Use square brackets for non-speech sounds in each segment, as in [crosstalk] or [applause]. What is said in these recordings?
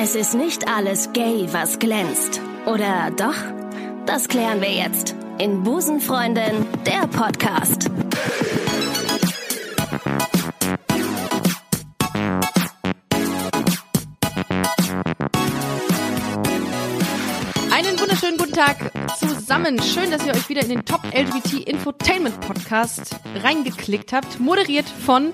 Es ist nicht alles gay, was glänzt. Oder doch? Das klären wir jetzt in Busenfreundin, der Podcast. Einen wunderschönen guten Tag zusammen. Schön, dass ihr euch wieder in den Top LGBT Infotainment Podcast reingeklickt habt. Moderiert von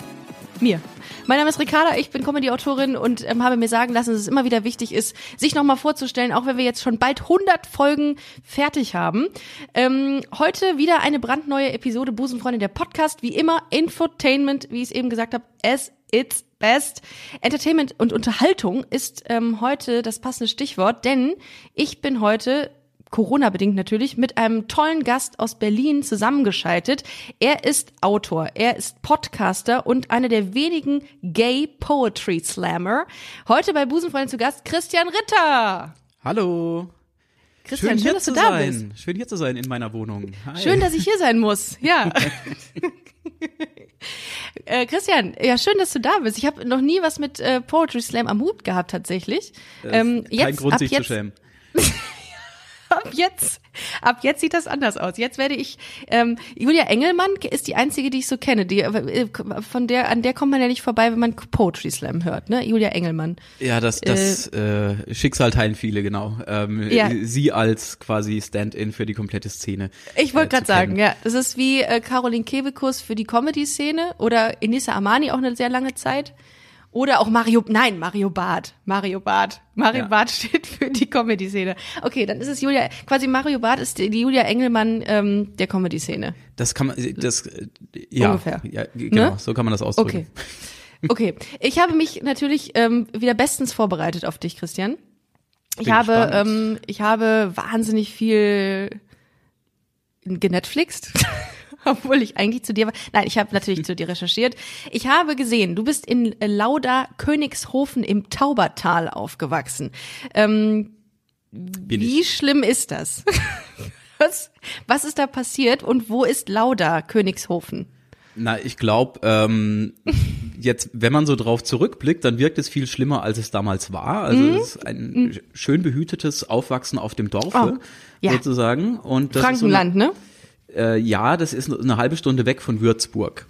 mir. Mein Name ist Ricarda, ich bin Comedy-Autorin und ähm, habe mir sagen lassen, dass es immer wieder wichtig ist, sich nochmal vorzustellen, auch wenn wir jetzt schon bald 100 Folgen fertig haben. Ähm, heute wieder eine brandneue Episode Busenfreundin der Podcast. Wie immer Infotainment, wie ich es eben gesagt habe, as it's best. Entertainment und Unterhaltung ist ähm, heute das passende Stichwort, denn ich bin heute Corona-bedingt natürlich, mit einem tollen Gast aus Berlin zusammengeschaltet. Er ist Autor, er ist Podcaster und einer der wenigen Gay Poetry Slammer. Heute bei Busenfreundin zu Gast Christian Ritter. Hallo. Christian, schön, schön dass du da sein. bist. Schön hier zu sein in meiner Wohnung. Hi. Schön, dass ich hier sein muss. Ja. [laughs] äh, Christian, ja, schön, dass du da bist. Ich habe noch nie was mit äh, Poetry Slam am Hut gehabt tatsächlich. Ähm, Kein jetzt, Grund, ab sich jetzt, zu schämen. [laughs] ab jetzt, ab jetzt sieht das anders aus. Jetzt werde ich, ähm, Julia Engelmann ist die einzige, die ich so kenne. Die, äh, von der, an der kommt man ja nicht vorbei, wenn man Poetry Slam hört, ne? Julia Engelmann. Ja, das, das äh, Schicksal teilen viele, genau. Ähm, Ja. Sie als quasi Stand-in für die komplette Szene. Ich wollte äh, gerade sagen, ja, das ist wie äh, Caroline Kebekus für die Comedy-Szene oder Enissa Amani auch eine sehr lange Zeit. Oder auch Mario, nein, Mario Barth. Mario Barth. Mario Ja. Barth [laughs] steht für die Comedy-Szene. Okay, dann ist es Julia, quasi Mario Barth ist die die Julia Engelmann ähm, der Comedy-Szene. Das kann man, das, äh, ja, Ungefähr. ja genau, Ne? so kann man das ausdrücken. Okay. Okay. Ich habe mich natürlich ähm, wieder bestens vorbereitet auf dich, Christian. Ich Bin habe, ähm, ich habe wahnsinnig viel genetflixt. [laughs] Obwohl ich eigentlich zu dir war. Nein, ich habe natürlich zu dir recherchiert. Ich habe gesehen, du bist in Lauda Königshofen im Taubertal aufgewachsen. Ähm, wie ich. schlimm ist das? [laughs] was, was ist da passiert und wo ist Lauda Königshofen? Na, ich glaube, ähm, jetzt, wenn man so drauf zurückblickt, dann wirkt es viel schlimmer, als es damals war. Also Mhm. es ist ein schön behütetes Aufwachsen auf dem Dorfe, Oh, ja. sozusagen. Und das ist so eine- Frankenland, ne? Äh, ja, das ist eine halbe Stunde weg von Würzburg.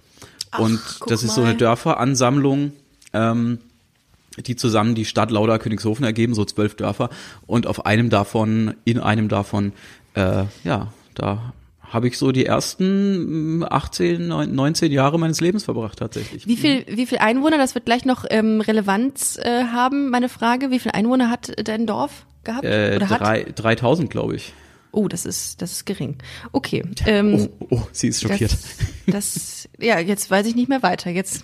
und guck das ist so eine. Dörferansammlung, ähm, die zusammen die Stadt Lauda Königshofen ergeben, so zwölf Dörfer. Und auf einem davon, in einem davon, äh, ja, da habe ich so die ersten mm, 18, neun- 19 Jahre meines Lebens verbracht tatsächlich. Wie viel, wie viel Einwohner, das wird gleich noch ähm, Relevanz äh, haben, meine Frage. Wie viel Einwohner hat dein Dorf gehabt? Äh, drei, 3000, glaube ich. Oh, das ist, das ist gering. Okay. Ähm, Oh, oh, sie ist schockiert. Das, das, ja, jetzt weiß ich nicht mehr weiter. Jetzt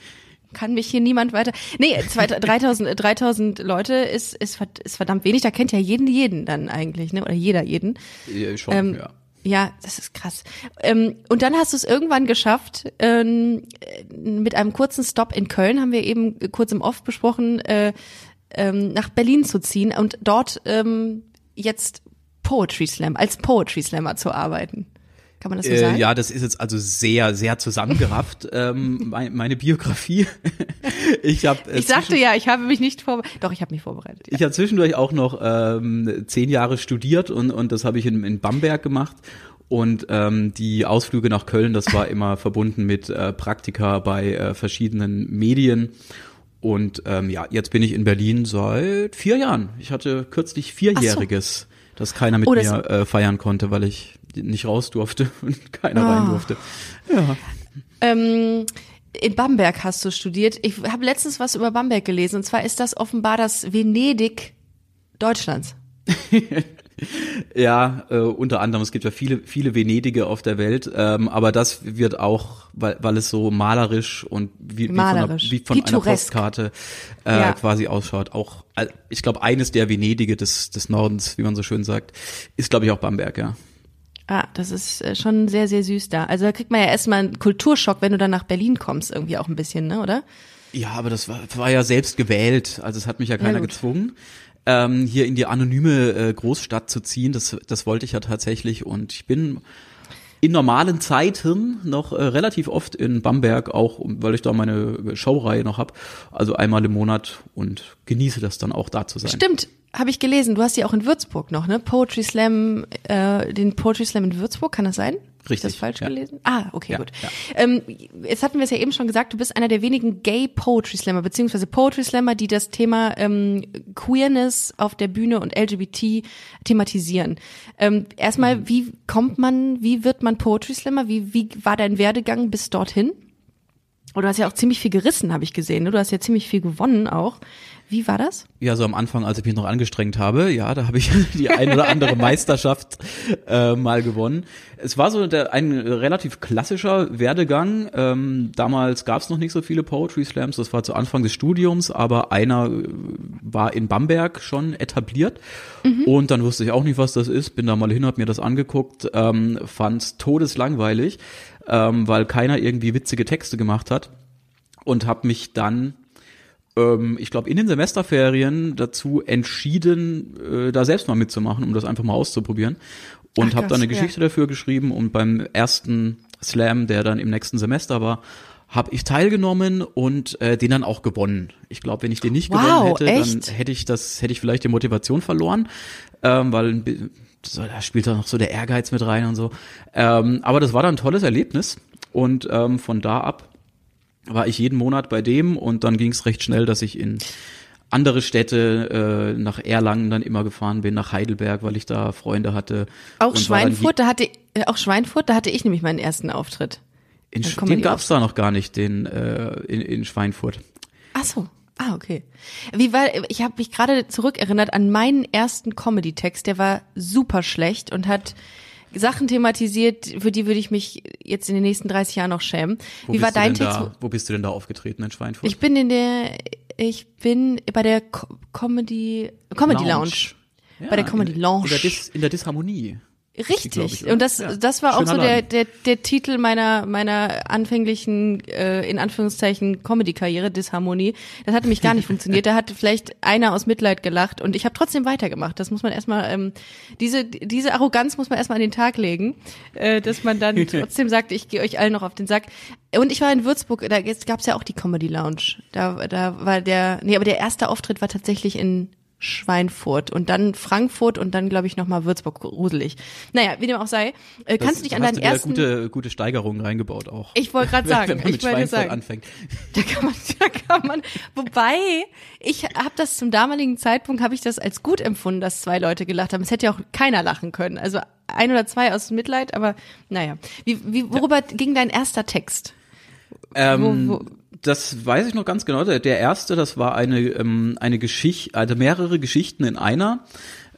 kann mich hier niemand weiter. Nee, zwei- 3000, 3000 Leute ist, ist, ist verdammt wenig. Da kennt ja jeden jeden dann eigentlich, ne? Oder jeder jeden. Äh, schon, Ähm, ja. Ja, das ist krass. Ähm, und dann hast du es irgendwann geschafft, ähm, äh, mit einem kurzen Stop in Köln, haben wir eben kurz im Off besprochen, äh, ähm, nach Berlin zu ziehen und dort ähm, jetzt Poetry Slam, als Poetry Slammer zu arbeiten. Kann man das so Äh, sagen? ja, das ist jetzt also sehr, sehr zusammengerafft, [laughs] ähm, mein, meine Biografie. [laughs] ich habe äh, ich sagte ja, ich habe mich nicht vorbereitet. Doch, ich habe mich vorbereitet. Ja. Ich habe zwischendurch auch noch ähm, zehn Jahre studiert und, und das habe ich in, in Bamberg gemacht. Und ähm, die Ausflüge nach Köln, das war immer [laughs] verbunden mit äh, Praktika bei äh, verschiedenen Medien. Und ähm, ja, jetzt bin ich in Berlin seit vier Jahren. Ich hatte kürzlich vierjähriges, das keiner mit Oh, mir äh, feiern konnte, weil ich nicht raus durfte [laughs] und keiner Ah. rein durfte. Ja. Ähm, in Bamberg hast du studiert. Ich habe letztens was über Bamberg gelesen. Und zwar ist das offenbar das Venedig Deutschlands. [laughs] [laughs] Ja, äh, unter anderem, es gibt ja viele, viele Venediger auf der Welt, ähm, aber das wird auch, weil, weil es so malerisch und wie, wie Malerisch. von, einer, wie von einer. Postkarte äh, Ja. quasi ausschaut. Auch, äh, ich glaube, eines der Venedike des, des Nordens, wie man so schön sagt, ist, glaube ich, auch Bamberg, ja. Ah, das ist äh, schon sehr, sehr süß da. Also da kriegt man ja erstmal einen Kulturschock, wenn du dann nach Berlin kommst, irgendwie auch ein bisschen, ne, oder? Ja, aber das war, war ja selbst gewählt, also es hat mich ja keiner gut. gezwungen. Ähm, hier in die anonyme äh, Großstadt zu ziehen, das, das wollte ich ja tatsächlich und ich bin in normalen Zeiten noch äh, relativ oft in Bamberg, auch weil ich da meine Showreihe noch hab. Also einmal im Monat und genieße das dann auch da zu sein. Stimmt, habe ich gelesen. Du hast ja auch in Würzburg noch, ne? Poetry Slam, äh, den Poetry Slam in Würzburg, kann das sein? Richtig. Ist das falsch ja. gelesen? Ah, okay, Ja, gut. ja. Ähm, jetzt hatten wir es ja eben schon gesagt, du bist einer der wenigen Gay Poetry Slammer, beziehungsweise Poetry Slammer, die das Thema ähm, Queerness auf der Bühne und LGBT thematisieren. Ähm, erstmal, Mhm. wie kommt man, wie wird man Poetry Slammer? Wie, wie war dein Werdegang bis dorthin? Und du hast ja auch ziemlich viel gerissen, habe ich gesehen. Ne? Du hast ja ziemlich viel gewonnen auch. Wie war das? Ja, so am Anfang, als ich mich noch angestrengt habe, ja, da habe ich [laughs] die ein oder andere [laughs] Meisterschaft äh, mal gewonnen. Es war so der, ein relativ klassischer Werdegang. Ähm, damals gab es noch nicht so viele Poetry Slams, das war zu Anfang des Studiums, aber einer äh, war in Bamberg schon etabliert. Und dann wusste ich auch nicht, was das ist, bin da mal hin, hab mir das angeguckt, ähm, fand's todeslangweilig, ähm, weil keiner irgendwie witzige Texte gemacht hat und habe mich dann ähm, ich glaube, in den Semesterferien dazu entschieden, äh, da selbst mal mitzumachen, um das einfach mal auszuprobieren. Und habe dann eine Geschichte dafür geschrieben und beim ersten Slam, der dann im nächsten Semester war, habe ich teilgenommen und äh, den dann auch gewonnen. Ich glaube, wenn ich den nicht Wow, gewonnen hätte, echt? dann hätte ich das, hätte ich vielleicht die Motivation verloren, ähm, weil so, da spielt da noch so der Ehrgeiz mit rein und so. Ähm, aber das war dann ein tolles Erlebnis und ähm, von da ab war ich jeden Monat bei dem und dann ging es recht schnell, dass ich in andere Städte, äh, nach Erlangen dann immer gefahren bin, nach Heidelberg, weil ich da Freunde hatte. Auch Schweinfurt, da hatte äh, auch Schweinfurt, da hatte ich nämlich meinen ersten Auftritt. In, den die gab's da noch gar nicht, den äh, in, in Schweinfurt. Ach so. Ah, okay. Wie war, ich habe mich gerade zurückerinnert an meinen ersten Comedy-Text, der war super schlecht und hat Sachen thematisiert, für die würde ich mich jetzt in den nächsten 30 Jahren noch schämen. Wo Wie bist war du dein denn Text? Da, wo bist du denn da aufgetreten in Schweinfurt? Ich bin in der, ich bin bei der Co Comedy, Comedy Lounge. Ja, Bei der Comedy in, Lounge. In der, Dis, in der Disharmonie. Richtig. und das, Ja. das war auch Schöner so der, der, der Titel meiner, meiner anfänglichen, äh, in Anführungszeichen, Comedy-Karriere, Disharmonie. Das hatte mich gar nicht [laughs] funktioniert. Da hat vielleicht einer aus Mitleid gelacht und ich habe trotzdem weitergemacht. Das muss man erstmal, ähm, diese, diese Arroganz muss man erstmal an den Tag legen, äh, dass man dann [laughs] trotzdem sagt, ich gehe euch allen noch auf den Sack. Und ich war in Würzburg, da gab's ja auch die Comedy Lounge. Da, da war der, nee, aber der erste Auftritt war tatsächlich in Schweinfurt und dann Frankfurt und dann, glaube ich, nochmal Würzburg gruselig. Naja, wie dem auch sei. Äh, kannst du dich an hast deinen du dir ersten... gute, gute Steigerungen reingebaut auch. Ich wollte gerade sagen, [laughs] wenn man mit ich wollte Schweinfurt sagen, anfängt. [laughs] da kann man, da kann man. Wobei ich habe das zum damaligen Zeitpunkt habe ich das als gut empfunden, dass zwei Leute gelacht haben. Es hätte ja auch keiner lachen können. Also ein oder zwei aus Mitleid, aber naja. Wie, wie worüber ging dein erster Text? Ähm, Wo- wo- Das weiß ich noch ganz genau. Der, der erste, das war eine, ähm, eine Geschichte, also mehrere Geschichten in einer.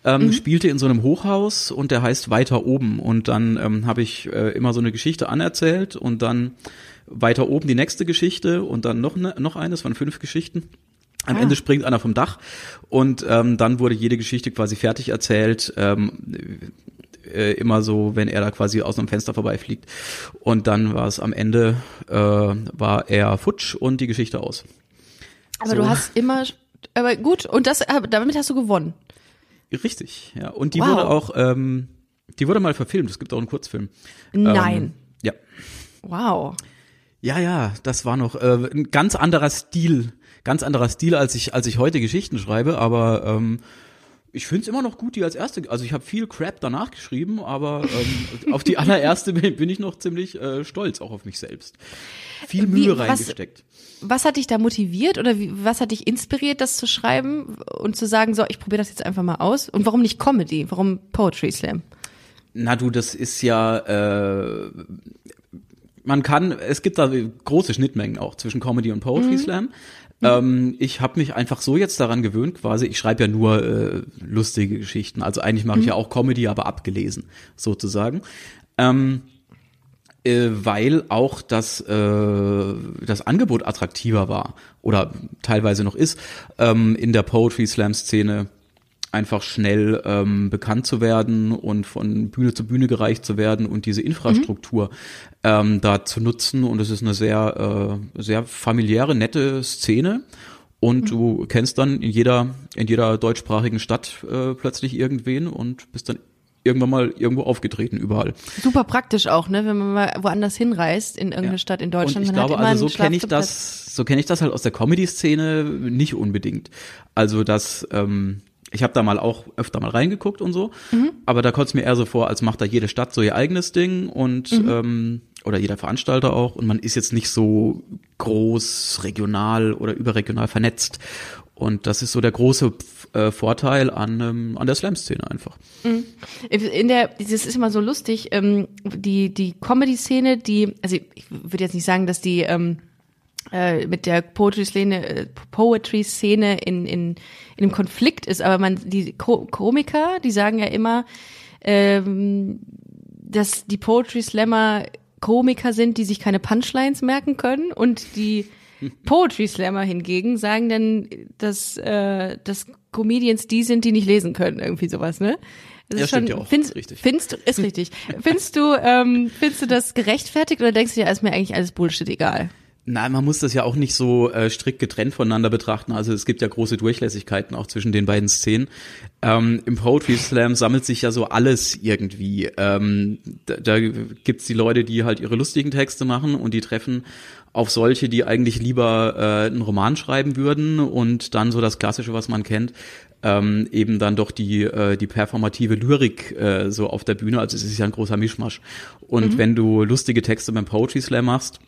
Ähm, spielte in so einem Hochhaus und der heißt Weiter oben. Und dann ähm, habe ich äh, immer so eine Geschichte anerzählt und dann weiter oben die nächste Geschichte und dann noch, ne, noch eine, es waren fünf Geschichten. Am Ah. Ende springt einer vom Dach und ähm, dann wurde jede Geschichte quasi fertig erzählt. Ähm, äh, immer so, wenn er da quasi aus einem Fenster vorbeifliegt. Und dann war es am Ende, äh, war er futsch und die Geschichte aus. Aber So. du hast immer, aber gut. Und das, damit hast du gewonnen. Richtig, ja. Und die Wow. wurde auch, ähm, die wurde mal verfilmt. Es gibt auch einen Kurzfilm. Nein. Ähm, ja. Wow. Ja, ja, das war noch äh, ein ganz anderer Stil, ganz anderer Stil, als ich, als ich heute Geschichten schreibe, aber ähm, ich finde es immer noch gut, die als erste. Also ich habe viel Crap danach geschrieben, aber ähm, auf die allererste bin, ich noch ziemlich äh, stolz, auch auf mich selbst. Viel Wie- Mühe was- reingesteckt. Was hat dich da motiviert oder wie, was hat dich inspiriert, das zu schreiben und zu sagen, so, ich probiere das jetzt einfach mal aus? Und warum nicht Comedy? Warum Poetry Slam? Na du, das ist ja, äh, man kann, es gibt da große Schnittmengen auch zwischen Comedy und Poetry Slam. Ähm, ich habe mich einfach so jetzt daran gewöhnt, quasi, ich schreibe ja nur äh, lustige Geschichten. Also eigentlich mache ich ja auch Comedy, aber abgelesen, sozusagen. Ähm, äh, weil auch das, äh, das Angebot attraktiver war oder teilweise noch ist, ähm, in der Poetry Slam Szene einfach schnell ähm, bekannt zu werden und von Bühne zu Bühne gereicht zu werden und diese Infrastruktur ähm, da zu nutzen. Und es ist eine sehr, äh, sehr familiäre, nette Szene. Und du kennst dann in jeder, in jeder deutschsprachigen Stadt äh, plötzlich irgendwen und bist dann irgendwann mal irgendwo aufgetreten, überall. Super praktisch auch, ne, wenn man mal woanders hinreist in irgendeine Ja. Stadt in Deutschland. Und ich man glaube, also so kenne ich das, so kenne ich das halt aus der Comedy-Szene nicht unbedingt. Also das, ähm, ich habe da mal auch öfter mal reingeguckt und so, Mhm. aber da kommt es mir eher so vor, als macht da jede Stadt so ihr eigenes Ding und Mhm. ähm, oder jeder Veranstalter auch und man ist jetzt nicht so groß, regional oder überregional vernetzt. Und das ist so der große äh, Vorteil an, ähm, an der Slam-Szene einfach. In der, das ist immer so lustig, ähm, die, die Comedy-Szene, die, also ich würde jetzt nicht sagen, dass die ähm, äh, mit der Poetry-Szene, äh, Poetry-Szene in, in, in einem Konflikt ist, aber man, die Ko Komiker, die sagen ja immer, ähm, dass die Poetry-Slammer Komiker sind, die sich keine Punchlines merken können und die [laughs] Poetry Slammer hingegen sagen dann, dass, äh, dass Comedians die sind, die nicht lesen können, irgendwie sowas, ne? Das Ja, ist schon, stimmt ja auch. Findest, Richtig. findest du, ist richtig. findest du, ähm, findest du das gerechtfertigt oder denkst du dir, ist mir eigentlich alles Bullshit egal? Nein, man muss das ja auch nicht so äh, strikt getrennt voneinander betrachten. Also es gibt ja große Durchlässigkeiten auch zwischen den beiden Szenen. Ähm, Im Poetry Slam sammelt sich ja so alles irgendwie. Ähm, da, da gibt's die Leute, die halt ihre lustigen Texte machen und die treffen auf solche, die eigentlich lieber äh, einen Roman schreiben würden und dann so das Klassische, was man kennt, ähm, eben dann doch die, äh, die performative Lyrik äh, so auf der Bühne. Also es ist ja ein großer Mischmasch. Und wenn du lustige Texte beim Poetry Slam machst,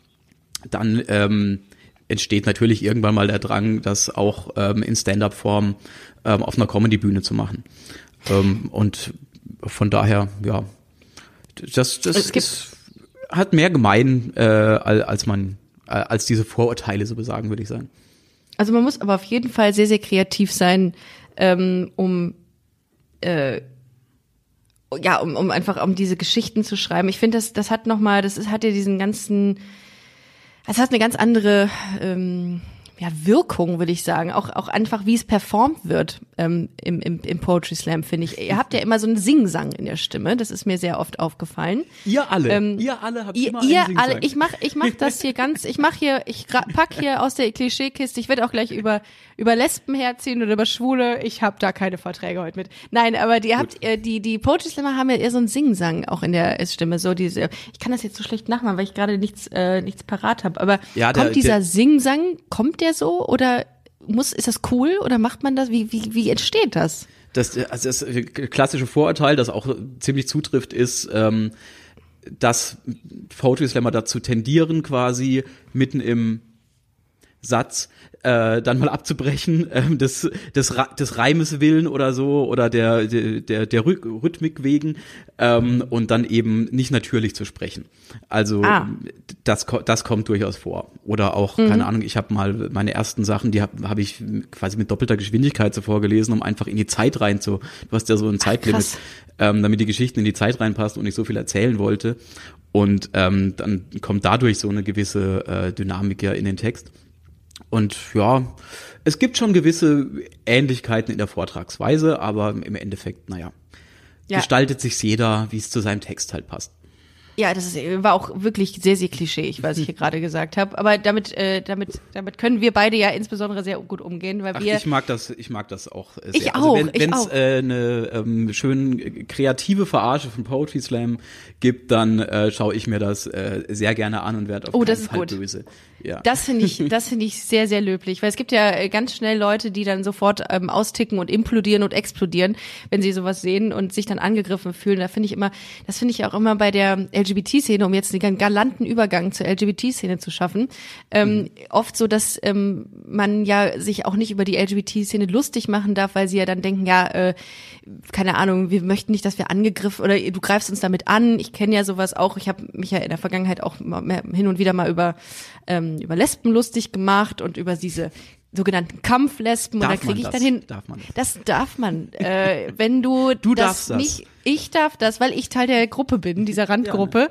dann ähm, entsteht natürlich irgendwann mal der Drang, das auch ähm, in Stand-up-Form ähm, auf einer Comedy-Bühne zu machen. Ähm, und von daher, ja, das, das ist, hat mehr gemein, äh, al- als man, äh, als diese Vorurteile so besagen, würde ich sagen. Also man muss aber auf jeden Fall sehr, sehr kreativ sein, ähm, um äh, ja, um, um einfach um diese Geschichten zu schreiben. Ich finde, das, das hat nochmal, das ist, hat ja diesen ganzen, es hat eine ganz andere ähm, ja, Wirkung, würde ich sagen. Auch, auch einfach, wie es performt wird ähm, im, im, im Poetry Slam, finde ich. Ihr habt ja immer so einen Singsang in der Stimme, das ist mir sehr oft aufgefallen. Ihr alle, Ähm, ihr alle habt Ihr, immer ihr einen Singsang. alle, ich mach, ich mach das hier ganz, ich mach hier, ich pack hier aus der Klischeekiste. Ich werde auch gleich über über Lesben herziehen oder über Schwule. Ich habe da keine Verträge heute mit. Nein, aber die habt, äh, die die Poetry Slammer haben ja eher so einen Singsang auch in der Stimme. So diese, ich kann das jetzt so schlecht nachmachen, weil ich gerade nichts äh, nichts parat habe. Aber Ja, der- kommt dieser der- Singsang, kommt der so oder muss ist das cool oder macht man das? Wie wie wie entsteht das? das, also das klassische Vorurteil, das auch ziemlich zutrifft, ist, ähm, dass Poetry Slammer dazu tendieren, quasi mitten im Satz äh, dann mal abzubrechen, [laughs] ähm, des, des, Ra- des Reimes willen oder so oder der, der, der, der Rhy- Rhythmik wegen ähm, und dann eben nicht natürlich zu sprechen. Also Ah. Das, das kommt durchaus vor. Oder auch, keine Ahnung, ich habe mal meine ersten Sachen, die habe hab ich quasi mit doppelter Geschwindigkeit so vorgelesen, um einfach in die Zeit rein zu, du hast ja so ein Zeitlimit, ähm, damit die Geschichten in die Zeit reinpasst und nicht so viel erzählen wollte. Und ähm, dann kommt dadurch so eine gewisse äh, Dynamik ja in den Text. Und ja, es gibt schon gewisse Ähnlichkeiten in der Vortragsweise, aber im Endeffekt, naja, Ja. gestaltet sich jeder, wie es zu seinem Text halt passt. Ja, das ist, war auch wirklich sehr, sehr klischeeig, was ich hier [laughs] gerade gesagt habe. Aber damit, äh, damit, damit können wir beide ja insbesondere sehr gut umgehen, weil Ach, wir. ich mag das, ich mag das auch sehr. Ich also auch, wenn ich es äh, eine ähm, schön kreative Verarsche von Poetry Slam gibt, dann äh, schaue ich mir das äh, sehr gerne an und werde auf Oh, das ist Fall gut. böse. Ja. Das finde ich, [laughs] das finde ich sehr, sehr löblich, weil es gibt ja äh, ganz schnell Leute, die dann sofort ähm, austicken und implodieren und explodieren, wenn sie sowas sehen und sich dann angegriffen fühlen. Da finde ich immer, das finde ich auch immer bei der LGBT-Szene, um jetzt einen galanten Übergang zur LGBT-Szene zu schaffen, ähm, oft so, dass ähm, man ja sich auch nicht über die LGBT-Szene lustig machen darf, weil sie ja dann denken, ja, äh, keine Ahnung, wir möchten nicht, dass wir angegriffen oder du greifst uns damit an. Ich kenne ja sowas auch. Ich habe mich ja in der Vergangenheit auch hin und wieder mal über ähm, über Lesben lustig gemacht und über diese sogenannten Kampflesben und Darf da kriege ich das? dann hin. Darf man das? Das darf man. Äh, wenn du, [laughs] Du das darfst das. nicht, ich darf das, weil ich Teil der Gruppe bin, [laughs] dieser Randgruppe.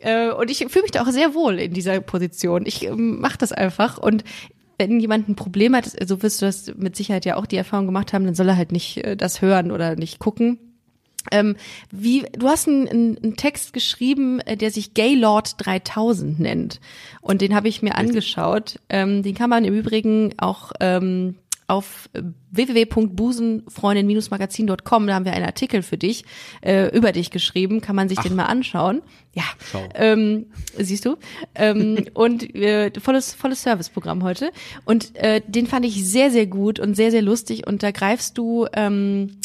Äh, und ich fühle mich da auch sehr wohl in dieser Position. Ich ähm, mache das einfach und wenn jemand ein Problem hat, so wirst du das mit Sicherheit ja auch die Erfahrung gemacht haben, dann soll er halt nicht äh, das hören oder nicht gucken. Ähm, wie, du hast einen, einen, Text geschrieben, äh, der sich Gaylord 3000 nennt. Und den habe ich mir angeschaut. Ähm, den kann man im Übrigen auch ähm, auf www.busenfreundin-magazin.com, da haben wir einen Artikel für dich, äh, über dich geschrieben, kann man sich Ach. den mal anschauen. Ja, ähm, siehst du. Ähm, [laughs] und äh, volles, volles Serviceprogramm heute. Und äh, den fand ich sehr, sehr gut und sehr, sehr lustig. Und da greifst du ähm,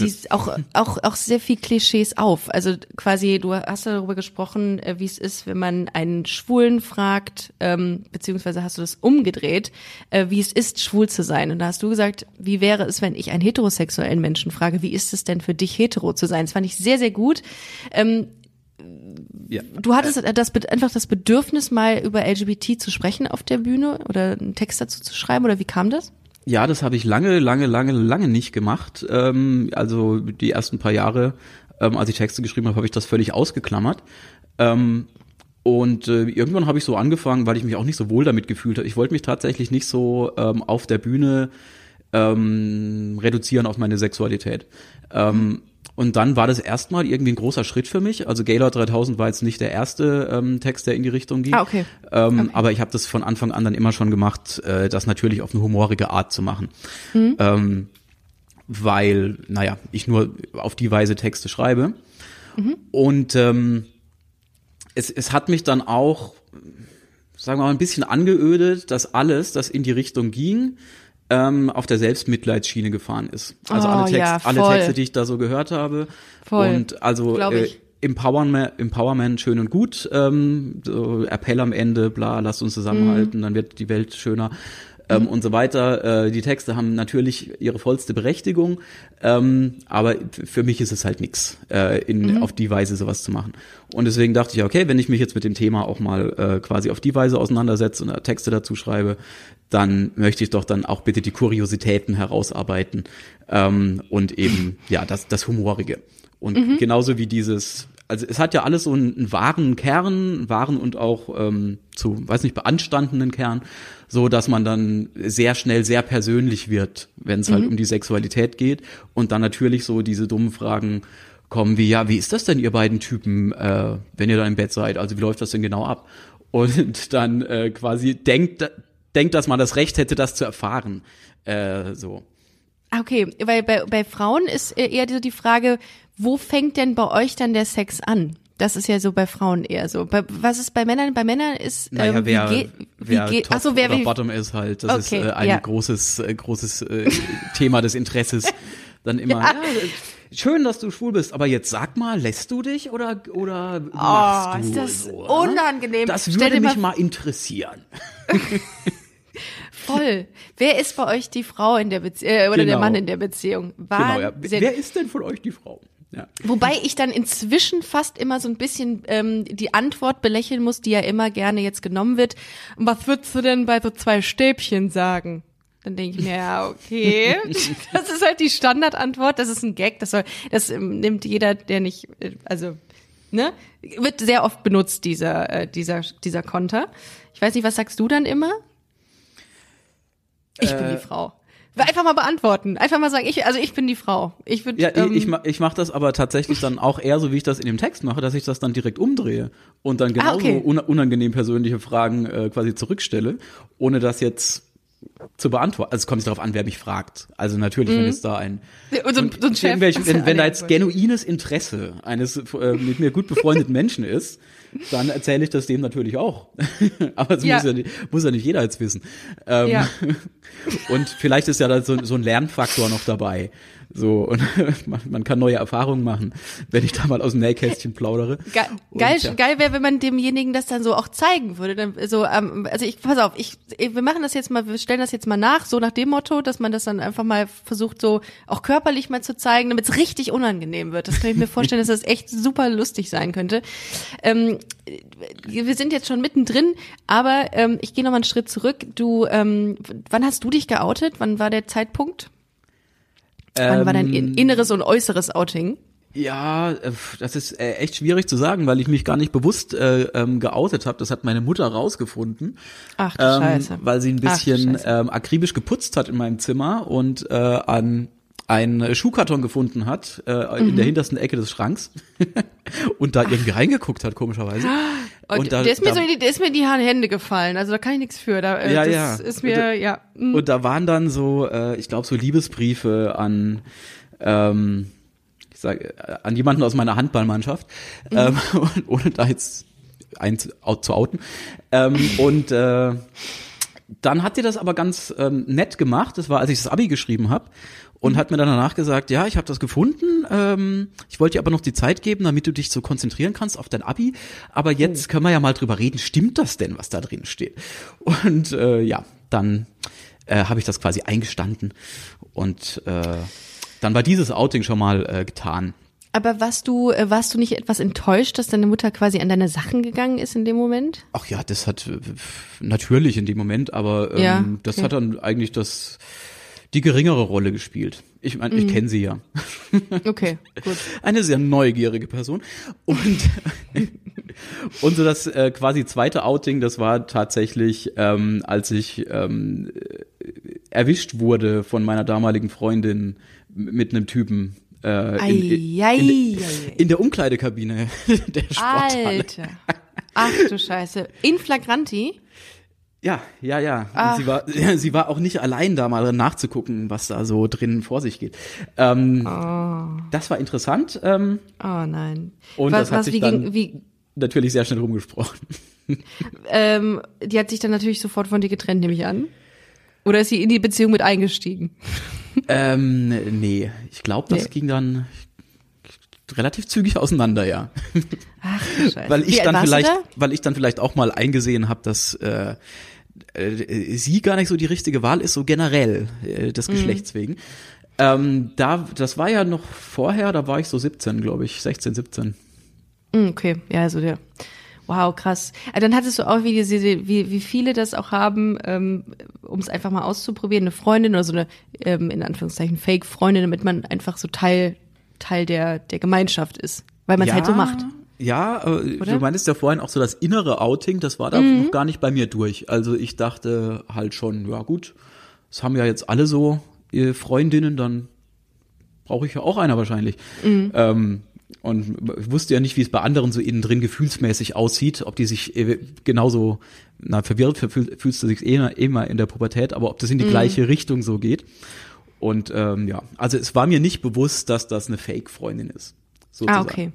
dies, auch, auch, auch sehr viel Klischees auf. Also quasi, du hast darüber gesprochen, äh, wie es ist, wenn man einen Schwulen fragt, ähm, beziehungsweise hast du das umgedreht, äh, wie es ist, schwul zu sein. Und da hast du gesagt, wie wäre es, wenn ich einen heterosexuellen Menschen frage, wie ist es denn für dich, hetero zu sein? Das fand ich sehr, sehr gut. Ähm, ja. Du hattest das, einfach das Bedürfnis, mal über LGBT zu sprechen auf der Bühne oder einen Text dazu zu schreiben oder wie kam das? Ja, das habe ich lange, lange, lange, lange nicht gemacht. Ähm, also die ersten paar Jahre, ähm, als ich Texte geschrieben habe, habe ich das völlig ausgeklammert. Ähm, und äh, irgendwann habe ich so angefangen, weil ich mich auch nicht so wohl damit gefühlt habe. Ich wollte mich tatsächlich nicht so ähm, auf der Bühne ähm, reduzieren auf meine Sexualität. Ähm, und dann war das erstmal irgendwie ein großer Schritt für mich. Also Gaylord 3000 war jetzt nicht der erste ähm, Text, der in die Richtung ging. Ah, okay. Ähm, okay. Aber ich habe das von Anfang an dann immer schon gemacht, äh, das natürlich auf eine humorige Art zu machen. Mhm. Ähm, weil, naja, ich nur auf die Weise Texte schreibe. Mhm. Und ähm, es, es hat mich dann auch, sagen wir mal, ein bisschen angeödet, dass alles, das in die Richtung ging, ähm, auf der Selbstmitleidsschiene gefahren ist. Also oh, alle, Text, ja, alle Texte, die ich da so gehört habe. Voll. Und also äh, Empowerment, Empowerment schön und gut, ähm, so Appell am Ende, bla, lasst uns zusammenhalten, mhm. dann wird die Welt schöner. Ähm, mhm. und so weiter. Äh, die Texte haben natürlich ihre vollste Berechtigung, ähm, aber für mich ist es halt nix, äh, in, mhm. auf die Weise sowas zu machen. Und deswegen dachte ich, okay, wenn ich mich jetzt mit dem Thema auch mal äh, quasi auf die Weise auseinandersetze und Texte dazu schreibe, dann möchte ich doch dann auch bitte die Kuriositäten herausarbeiten ähm, und eben ja das das humorige und mhm. genauso wie dieses also es hat ja alles so einen, einen wahren Kern, wahren und auch ähm, zu, weiß nicht, beanstandenen Kern, so dass man dann sehr schnell sehr persönlich wird, wenn es halt mhm. halt um die Sexualität geht und dann natürlich so diese dummen Fragen kommen wie, ja, wie ist das denn, ihr beiden Typen, äh, wenn ihr da im Bett seid? Also wie läuft das denn genau ab? Und [laughs] dann äh, quasi denkt, denkt, dass man das Recht hätte, das zu erfahren. Äh, so. Ah, okay, weil bei, bei Frauen ist eher die Frage, wo fängt denn bei euch dann der Sex an? Das ist ja so bei Frauen eher so. Bei, was ist bei Männern? Bei Männern ist naja, ähm, wer, wie, wie wer geht, top achso, wer oder wie, Bottom ist halt. Das okay, ist äh, ein ja. großes äh, großes äh, Thema des Interesses. [laughs] Dann immer. Ja. Ja, schön, dass du schwul bist, aber jetzt sag mal, lässt du dich oder oder oh, machst du ist das so, unangenehm. Das würde mich mal interessieren. [laughs] Voll. Wer ist bei euch die Frau in der Beziehung äh, oder genau. der Mann in der Beziehung? Genau, ja. Wer ist denn von euch die Frau? Ja. Wobei ich dann inzwischen fast immer so ein bisschen ähm, die Antwort belächeln muss, die ja immer gerne jetzt genommen wird. Was würdest du denn bei so zwei Stäbchen sagen? Dann denke ich mir, ja, okay. [laughs] das ist halt die Standardantwort. Das ist ein Gag. Das soll, das ähm, nimmt jeder, der nicht, äh, also, ne? Wird sehr oft benutzt, dieser, äh, dieser, dieser Konter. Ich weiß nicht, was sagst du dann immer? Ich äh, bin die äh, Frau. Einfach mal beantworten. Einfach mal sagen, ich, also ich bin die Frau. Ich würde. Ja, ähm, ich, ich, ich mache das aber tatsächlich dann auch eher so, wie ich das in dem Text mache, dass ich das dann direkt umdrehe und dann genauso ah, okay. unangenehm persönliche Fragen äh, quasi zurückstelle, ohne das jetzt zu beantworten. Also es kommt darauf an, wer mich fragt. Also natürlich, mhm. wenn es da ein, und so, so ein Chef, wenn, wenn da jetzt genuines Interesse eines äh, mit mir gut befreundeten Menschen ist, dann erzähle ich das dem natürlich auch. [laughs] Aber es ja. Muss, ja nicht, muss ja nicht jeder jetzt wissen. Ähm, ja. [laughs] Und vielleicht ist ja da so, so ein Lernfaktor noch dabei. So, und [laughs] man, man kann neue Erfahrungen machen, wenn ich da mal aus dem Nähkästchen plaudere. Ge und, geil, ja. geil wäre, wenn man demjenigen das dann so auch zeigen würde. Dann so, ähm, also ich, pass auf, ich, wir machen das jetzt mal, wir stellen das jetzt mal nach, so nach dem Motto, dass man das dann einfach mal versucht, so auch körperlich mal zu zeigen, damit es richtig unangenehm wird. Das kann ich mir vorstellen, dass das echt super lustig sein könnte. Ähm, wir sind jetzt schon mittendrin, aber ähm, ich gehe noch mal einen Schritt zurück. Du, ähm, wann hast du dich geoutet? Wann war der Zeitpunkt? Wann war dein ähm, inneres und äußeres Outing? Ja, äh, das ist äh, echt schwierig zu sagen, weil ich mich gar nicht bewusst äh, ähm, geoutet habe. Das hat meine Mutter rausgefunden. Ach du ähm, Scheiße. Weil sie ein bisschen ähm, akribisch geputzt hat in meinem Zimmer und äh, an einen Schuhkarton gefunden hat äh, mhm. in der hintersten Ecke des Schranks [laughs] und da irgendwie reingeguckt hat, komischerweise. Und, Und da- der, ist mir da- so in die, der ist mir in die Hände gefallen, also da kann ich nichts für. Da, äh, Ja, das ja. ist Und mir, da- ja. mm. Und da waren dann so, äh, ich glaube, so Liebesbriefe an, ähm, ich sag, äh, an jemanden aus meiner Handballmannschaft, Mhm. ähm, [laughs] und, ohne da jetzt eins au- zu outen. Ähm, und äh, dann hat die das aber ganz ähm, nett gemacht. Das war, als ich das Abi geschrieben habe. Und Mhm. hat mir dann danach gesagt, ja, ich habe das gefunden. Ähm, ich wollte dir aber noch die Zeit geben, damit du dich so konzentrieren kannst auf dein Abi. Aber Oh. jetzt können wir ja mal drüber reden. Stimmt das denn, was da drin steht? [laughs] Und äh, ja, dann äh, habe ich das quasi eingestanden. Und äh, dann war dieses Outing schon mal äh, getan. Aber warst du, äh, warst du nicht etwas enttäuscht, dass deine Mutter quasi an deine Sachen gegangen ist in dem Moment? Ach ja, das hat äh, natürlich in dem Moment, aber ähm, Ja, das okay. hat dann eigentlich das die geringere Rolle gespielt. Ich meine, Mhm. ich kenne sie ja. [laughs] Okay, gut. Eine sehr neugierige Person. Und, [laughs] und so das äh, quasi zweite Outing, das war tatsächlich, ähm, als ich ähm, äh, erwischt wurde von meiner damaligen Freundin mit einem Typen äh, in, in, in, der Umkleidekabine [laughs] der Sporthalle. Alter. Ach du Scheiße. In flagranti? Ja, ja, ja. Und Ach. sie war, [laughs] sie war auch nicht allein da mal nachzugucken, was da so drin vor sich geht. Ähm, Das war interessant. Ähm, Oh nein. Und was, das hat was, sich wie, dann- ging, wie, natürlich sehr schnell rumgesprochen. [laughs] ähm, die hat sich dann natürlich sofort von dir getrennt, nehme ich an. Oder ist sie in die Beziehung mit eingestiegen? Ähm, nee, ich glaube, das Nee. ging dann relativ zügig auseinander, ja. Ach Scheiße. Weil Wie ich alt dann vielleicht, weil ich dann vielleicht auch mal eingesehen habe, dass äh, äh, sie gar nicht so die richtige Wahl ist, so generell äh, des Mhm. Geschlechts wegen. Ähm, da, das war ja noch vorher, da war ich so 17, glaube ich, 16, 17. Mm, Okay, ja, also der. Wow, krass. Äh, Dann hattest du auch, wie, diese, wie, wie viele das auch haben, ähm, um es einfach mal auszuprobieren, eine Freundin oder so eine, ähm, in Anführungszeichen, Fake-Freundin, damit man einfach so Teil, Teil der, der Gemeinschaft ist. Weil man es halt so macht. Ja, äh? Mhm. du meintest ja vorhin auch so das innere Outing, das war da noch gar nicht bei mir durch. Also ich dachte halt schon, ja gut, das haben ja jetzt alle so äh, Freundinnen, dann brauche ich ja auch einer wahrscheinlich. Mhm. Ähm, und ich wusste ja nicht, wie es bei anderen so innen drin gefühlsmäßig aussieht, ob die sich äh, genauso, na, verwirrt fühl, fühlst du dich eh immer, immer in der Pubertät, aber ob das in die gleiche Richtung so geht. Und ähm, ja, also es war mir nicht bewusst, dass das eine Fake-Freundin ist. Sozusagen. Ah, okay.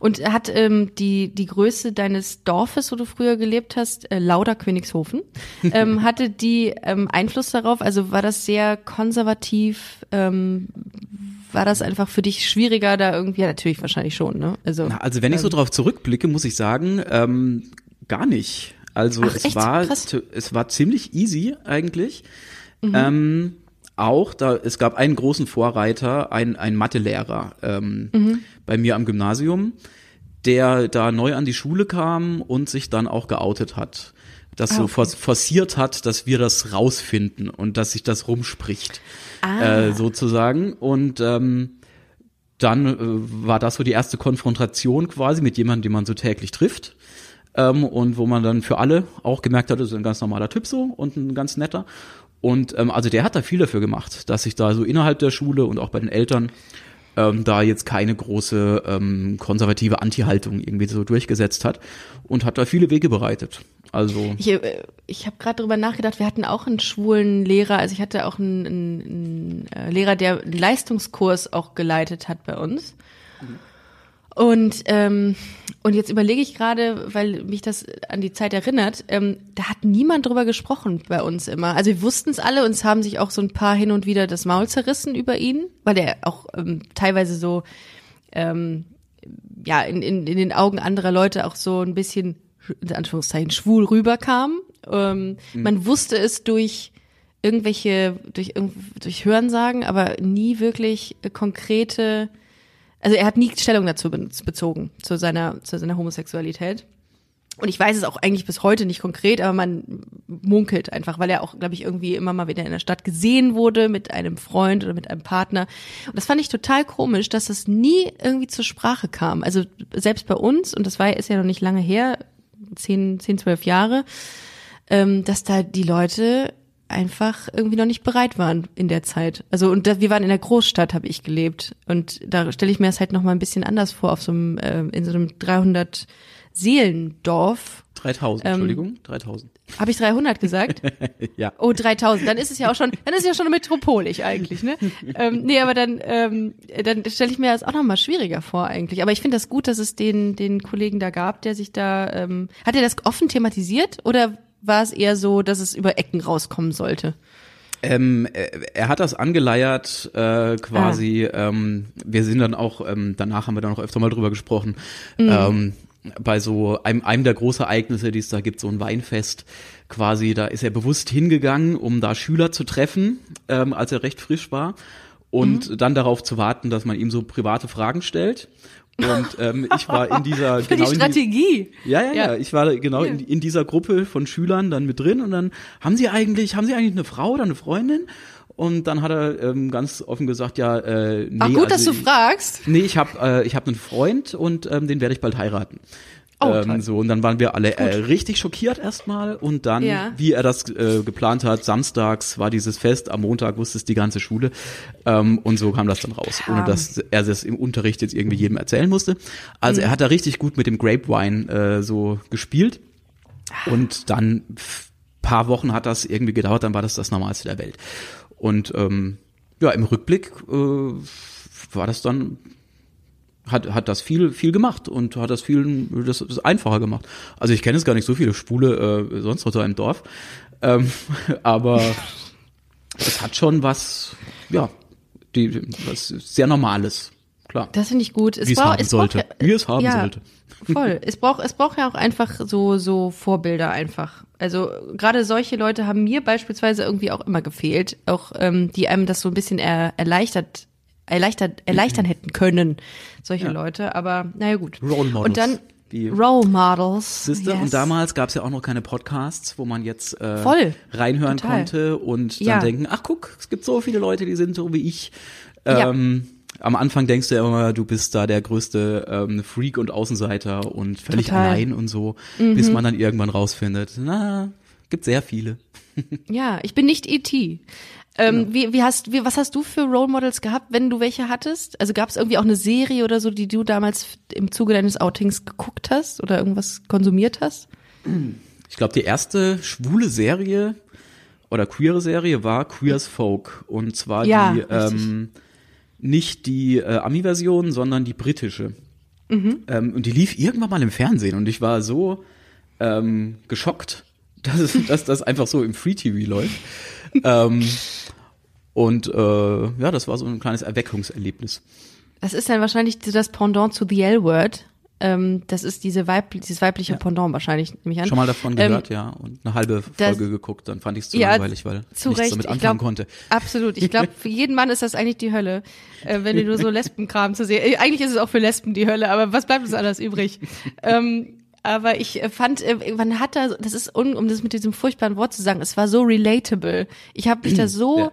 Und hat ähm, die, die Größe deines Dorfes, wo du früher gelebt hast, äh, Lauder Königshofen, [laughs] ähm, hatte die ähm, Einfluss darauf? Also war das sehr konservativ? Ähm, war das einfach für dich schwieriger, da irgendwie? Ja, natürlich wahrscheinlich schon, ne? Also, Na, also wenn ich so drauf zurückblicke, muss ich sagen, ähm, gar nicht. Also Ach, es echt? war Krass. es war ziemlich easy eigentlich. Ähm, auch da es gab einen großen Vorreiter, ein ein Mathelehrer ähm, bei mir am Gymnasium, der da neu an die Schule kam und sich dann auch geoutet hat. Das Ah, so okay. forciert hat, dass wir das rausfinden und dass sich das rumspricht, Ah. äh, sozusagen. Und ähm, dann äh, war das so die erste Konfrontation quasi mit jemandem, den man so täglich trifft. Ähm, und wo man dann für alle auch gemerkt hat, das ist ein ganz normaler Typ so und ein ganz netter. Und ähm, also der hat da viel dafür gemacht, dass sich da so innerhalb der Schule und auch bei den Eltern ähm, da jetzt keine große ähm, konservative Anti-Haltung irgendwie so durchgesetzt hat und hat da viele Wege bereitet. Also Ich, äh, ich habe gerade drüber nachgedacht, wir hatten auch einen schwulen Lehrer, also ich hatte auch einen, einen, einen äh, Lehrer, der einen Leistungskurs auch geleitet hat bei uns. Und, ähm, und jetzt überlege ich gerade, weil mich das an die Zeit erinnert, ähm, da hat niemand drüber gesprochen bei uns immer. Also wir wussten es alle und es haben sich auch so ein paar hin und wieder das Maul zerrissen über ihn, weil er auch ähm, teilweise so ähm, ja, in, in, in den Augen anderer Leute auch so ein bisschen, in Anführungszeichen, schwul rüberkam. Ähm, Man wusste es durch irgendwelche, durch, durch Hörensagen, aber nie wirklich konkrete, also er hat nie Stellung dazu be- bezogen, zu seiner, zu seiner Homosexualität. Und ich weiß es auch eigentlich bis heute nicht konkret, aber man munkelt einfach, weil er auch, glaube ich, irgendwie immer mal wieder in der Stadt gesehen wurde mit einem Freund oder mit einem Partner. Und das fand ich total komisch, dass das nie irgendwie zur Sprache kam. Also selbst bei uns, und das war ist ja noch nicht lange her, zehn, zehn, zwölf Jahre, ähm, dass da die Leute einfach irgendwie noch nicht bereit waren in der Zeit. Also und da, wir waren in der Großstadt, habe ich gelebt und da stelle ich mir das halt noch mal ein bisschen anders vor auf so einem äh, in so einem 300 Seelendorf. 3000, Ähm, Entschuldigung, 3000. Habe ich 300 gesagt? [laughs] Ja. Oh, 3000. Dann ist es ja auch schon, dann ist es ja schon metropolig eigentlich, ne? [laughs] ähm, nee, aber dann, ähm, dann stelle ich mir das auch noch mal schwieriger vor eigentlich. Aber ich finde das gut, dass es den, den Kollegen da gab, der sich da, ähm, hat er das offen thematisiert oder war es eher so, dass es über Ecken rauskommen sollte? Ähm, er, er hat das angeleiert, äh, quasi. Ähm, wir sind dann auch, ähm, danach haben wir dann noch öfter mal drüber gesprochen. Ähm, bei so einem, einem der Großereignisse, die es da gibt, so ein Weinfest, quasi, da ist er bewusst hingegangen, um da Schüler zu treffen, ähm, als er recht frisch war. Und dann darauf zu warten, dass man ihm so private Fragen stellt. Und ähm, ich war in dieser [laughs] Für genau die Strategie. ja, ja, ja, Ja. Ich war genau in, in dieser Gruppe von Schülern dann mit drin und dann haben sie eigentlich, haben sie eigentlich eine Frau oder eine Freundin? Und dann hat er ähm, ganz offen gesagt, ja, äh, nee, Ach gut, dass also du fragst. Nee, ich habe äh, ich hab einen Freund und ähm, den werde ich bald heiraten. Oh, ähm, so und dann waren wir alle äh, richtig schockiert erstmal und dann, Ja. wie er das äh, geplant hat, samstags war dieses Fest, am Montag wusste es die ganze Schule ähm, und so kam das dann raus, ohne dass er das im Unterricht jetzt irgendwie jedem erzählen musste. Also Mhm. er hat da richtig gut mit dem Grapevine äh, so gespielt und dann paar Wochen hat das irgendwie gedauert, dann war das das Normalste der Welt. Und ähm, ja, im Rückblick äh, war das dann hat hat das viel viel gemacht und hat das viel das, das einfacher gemacht. Also ich kenne es gar nicht so viele Schwule äh, sonst noch so im Dorf, ähm, [laughs] aber es hat schon was ja die was sehr Normales klar Das finde ich gut. Es wie es braucht- haben es braucht sollte ja- wie es haben ja, sollte. Voll. Es braucht, es braucht ja auch einfach so, so Vorbilder einfach. Also gerade solche Leute haben mir beispielsweise irgendwie auch immer gefehlt, auch ähm, die einem das so ein bisschen er, erleichtert, erleichtert, erleichtern hätten können, solche Ja. Leute. Aber naja gut. Role Models, Und dann Role Models. Siehste, yes. und damals gab es ja auch noch keine Podcasts, wo man jetzt äh, Voll. reinhören Total. konnte und dann Ja. denken, ach guck, es gibt so viele Leute, die sind so wie ich. Ja. Am Anfang denkst du ja immer, du bist da der größte ähm, Freak und Außenseiter und völlig Total. Mhm. allein und so, bis man dann irgendwann rausfindet, na, gibt sehr viele. [laughs] Ja, ich bin nicht E.T. Ähm, Genau. wie, wie hast, wie, was hast du für Role Models gehabt, wenn du welche hattest? Also gab es irgendwie auch eine Serie oder so, die du damals im Zuge deines Outings geguckt hast oder irgendwas konsumiert hast? Ich glaube, die erste schwule Serie oder queere Serie war Queers Folk und zwar Ja, die richtig. ähm, nicht die äh, Ami-Version, sondern die britische. Ähm, und die lief irgendwann mal im Fernsehen und ich war so ähm, geschockt, [laughs] dass, dass das einfach so im Free TV läuft. ähm, und äh, ja, das war so ein kleines Erweckungserlebnis. Das ist dann wahrscheinlich das Pendant zu The L-Word. Ähm, das ist diese Weib dieses weibliche Pendant wahrscheinlich, nehme ich an. Schon mal davon Ähm, gehört, ja, und eine halbe Folge geguckt, dann fand ich es zu Ja, langweilig, weil zu nichts Recht. damit Ich anfangen glaub- konnte. Absolut. Ich glaube, für jeden Mann ist das eigentlich die Hölle, äh, wenn du nur so [laughs] Lesbenkram zu sehen. Äh, Eigentlich ist es auch für Lesben die Hölle, aber was bleibt uns anders übrig? [laughs] ähm, aber ich äh, fand, äh, man hat da, das ist, un, um das mit diesem furchtbaren Wort zu sagen, es war so relatable. Ich habe mich da [clears throat] so Ja.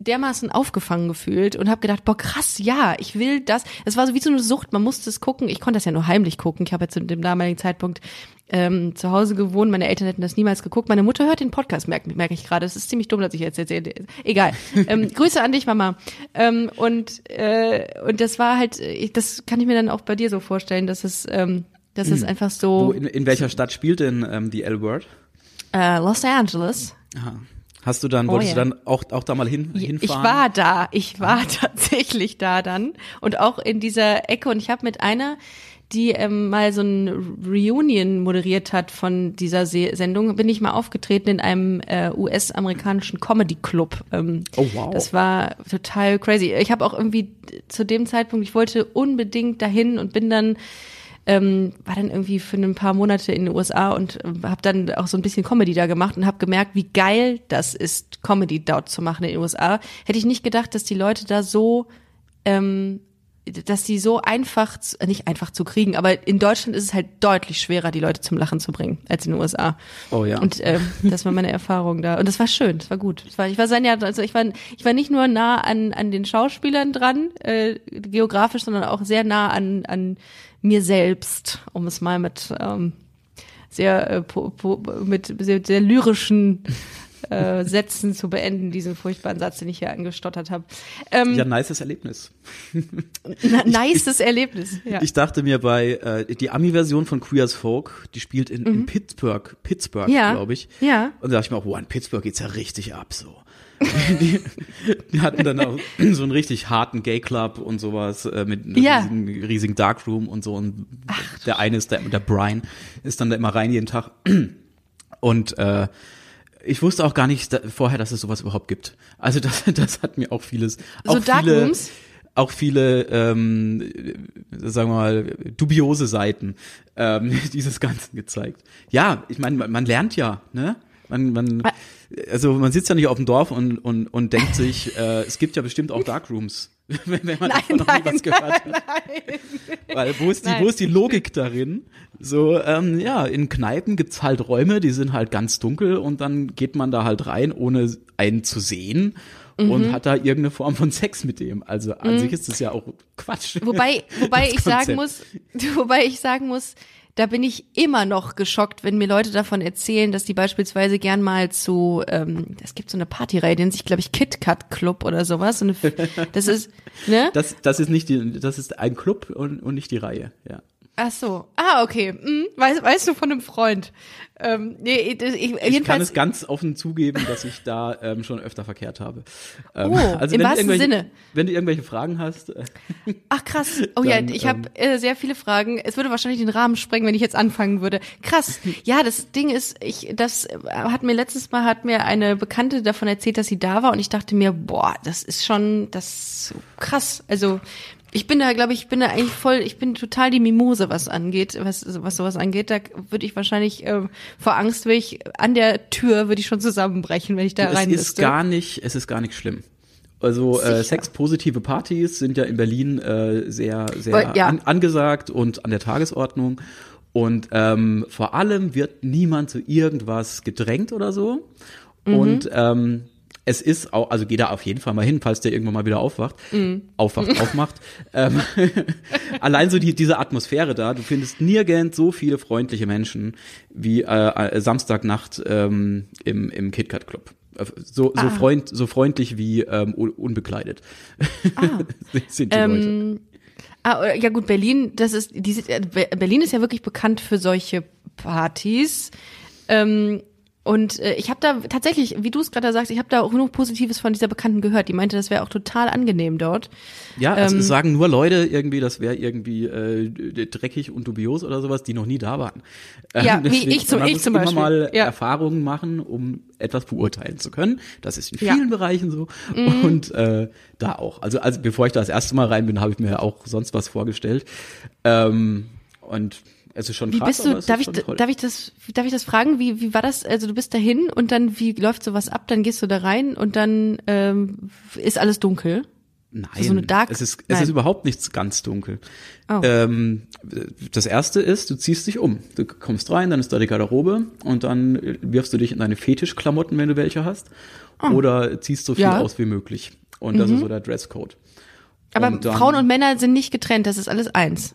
Dermaßen aufgefangen gefühlt und habe gedacht, boah krass, ja, ich will das. Es war so wie so eine Sucht, man musste es gucken. Ich konnte das ja nur heimlich gucken. Ich habe ja zu dem damaligen Zeitpunkt ähm, zu Hause gewohnt. Meine Eltern hätten das niemals geguckt. Meine Mutter hört den Podcast, merke merk ich gerade. Es ist ziemlich dumm, dass ich jetzt erzähle. Egal. Ähm, [laughs] Grüße an dich, Mama. Ähm, und äh, und das war halt, ich, das kann ich mir dann auch bei dir so vorstellen, dass es, ähm, dass es einfach Mhm. Wo, so in, in welcher Stadt spielt denn ähm, die L-Word? äh, Los Angeles. Aha. Hast du dann, Oh, wolltest ja. du dann auch, auch da mal hin, Ich hinfahren? war da, ich war [laughs] tatsächlich da dann und auch in dieser Ecke und ich habe mit einer, die ähm, mal so ein Reunion moderiert hat von dieser Se Sendung, bin ich mal aufgetreten in einem äh, US-amerikanischen Comedy Club. Ähm, Oh, wow. Das war total crazy. Ich habe auch irgendwie zu dem Zeitpunkt, ich wollte unbedingt dahin und bin dann ähm, war dann irgendwie für ein paar Monate in den USA und äh, habe dann auch so ein bisschen Comedy da gemacht und habe gemerkt, wie geil das ist, Comedy dort zu machen in den USA. Hätte ich nicht gedacht, dass die Leute da so, ähm, dass die so einfach, äh, nicht einfach zu kriegen, aber in Deutschland ist es halt deutlich schwerer, die Leute zum Lachen zu bringen, als in den USA. Oh ja. Und ähm, das war meine Erfahrung da. Und das war schön, das war gut. Das war, ich war sein Jahr, also ich war, ich war nicht nur nah an, an den Schauspielern dran, äh, geografisch, sondern auch sehr nah an, an mir selbst, um es mal mit ähm, sehr, äh, po, po, mit sehr, sehr lyrischen äh, Sätzen zu beenden, diesen furchtbaren Satz, den ich hier angestottert habe. Ähm, Ja, nices Erlebnis. na, [laughs] nices Erlebnis. Ja. Ich dachte mir bei äh, die Ami-Version von Queer as Folk, die spielt in, in Pittsburgh, Pittsburgh, Mhm. Ja. glaube ich. Ja. Und da dachte ich mir auch, wow, in Pittsburgh geht's ja richtig ab so. [laughs] die, die hatten dann auch [clears throat] so einen richtig harten Gay Club und sowas äh, mit einem Ja. riesigen, riesigen Darkroom und so. Und der eine ist der, der Brian ist dann da immer rein jeden Tag. [clears throat] Und äh, ich wusste auch gar nicht da, vorher, dass es sowas überhaupt gibt. Also das, [laughs] das hat mir auch vieles. So auch viele, Darkrooms? auch viele, ähm, sagen wir mal, dubiose Seiten ähm, [laughs] dieses Ganzen gezeigt. Ja, ich meine, man, man lernt ja, ne? Man, man, also man sitzt ja nicht auf dem Dorf und, und, und denkt sich, äh, es gibt ja bestimmt auch Darkrooms, [laughs] wenn wenn man Nein, davon noch nie nein, was gehört hat. nein, nein. Weil wo ist die, Nein. wo ist die Logik darin? So, ähm, ja, in Kneipen gibt's halt Räume, die sind halt ganz dunkel und dann geht man da halt rein, ohne einen zu sehen Mhm. und hat da irgendeine Form von Sex mit dem. Also an sich ist das ja auch Quatsch. Wobei, wobei [laughs] ich sagen muss, [laughs] wobei ich sagen muss, da bin ich immer noch geschockt, wenn mir Leute davon erzählen, dass die beispielsweise gern mal zu, ähm, es gibt so eine Partyreihe, die nennt sich, glaube ich, Kit Kat Club oder sowas. [laughs] Das ist, ne? Das, das ist nicht die, das ist ein Club und, und nicht die Reihe, ja. Ach so. Ah, okay. Hm, weißt, weißt du von einem Freund? Ähm, nee, ich, ich, Ich kann es ganz offen zugeben, dass ich da ähm, schon öfter verkehrt habe. Ähm, Oh, [laughs] im wenn du wahrsten Sinne. Wenn du irgendwelche Fragen hast, äh, [laughs] Ach krass. Oh ja, Dann, ich habe ähm, äh, sehr viele Fragen. Es würde wahrscheinlich den Rahmen sprengen, wenn ich jetzt anfangen würde. Krass. [laughs] Ja, das Ding ist, ich das äh, hat mir letztes Mal hat mir eine Bekannte davon erzählt, dass sie da war und ich dachte mir, boah, das ist schon das ist krass. Also ich bin da, glaube ich, ich bin da eigentlich voll, ich bin total die Mimose, was angeht, was, was sowas angeht. Da würde ich wahrscheinlich äh, vor Angst, würde ich an der Tür würde ich schon zusammenbrechen, wenn ich da es rein ist müsste. gar nicht, es ist gar nicht schlimm. Also äh, sexpositive Partys sind ja in Berlin äh, sehr, sehr ja. an, angesagt und an der Tagesordnung. Und ähm, vor allem wird niemand zu irgendwas gedrängt oder so. Mhm. Und ähm, es ist auch, also geh da auf jeden Fall mal hin, falls der irgendwann mal wieder aufwacht, Mhm. aufwacht, [laughs] aufmacht. Ähm, [laughs] allein so die, diese Atmosphäre da, du findest nirgends so viele freundliche Menschen wie äh, äh, Samstagnacht ähm, im, im KitKat Club. Äh, So, so, Ah. freund, so freundlich wie ähm, un- unbekleidet [laughs] sind die Leute. Ähm, ah, ja gut, Berlin, das ist, die, äh, Be- Berlin ist ja wirklich bekannt für solche Partys. Ähm, und äh, ich habe da tatsächlich, wie du es gerade sagst, ich habe da auch nur Positives von dieser Bekannten gehört. Die meinte, das wäre auch total angenehm dort. Ja, also ähm, es sagen nur Leute irgendwie, das wäre irgendwie äh, dreckig und dubios oder sowas, die noch nie da waren. Ähm, Ja, wie ich zum- ich muss zum immer Beispiel. mal Ja. Erfahrungen machen, um etwas beurteilen zu können. Das ist in Ja. Mhm. vielen Bereichen so. Und äh, da auch. Also, also bevor ich da das erste Mal rein bin, habe ich mir auch sonst was vorgestellt. Ähm, und es ist schon Wie krass, bist du, darf ich, darf ich das, darf ich das fragen? Wie, wie war das? Also du bist dahin und dann, wie läuft sowas ab? Dann gehst du da rein und dann ähm, ist alles dunkel. Nein, so eine Dark- es ist, es Nein. ist überhaupt nichts ganz dunkel. Oh. Ähm, das erste ist, du ziehst dich um. Du kommst rein, dann ist da die Garderobe und dann äh, wirfst du dich in deine Fetischklamotten, wenn du welche hast. Oder ziehst so viel. Ja. Mhm. aus wie möglich. Und das ist so der Dresscode. Aber Und dann- Frauen und Männer sind nicht getrennt, das ist alles eins.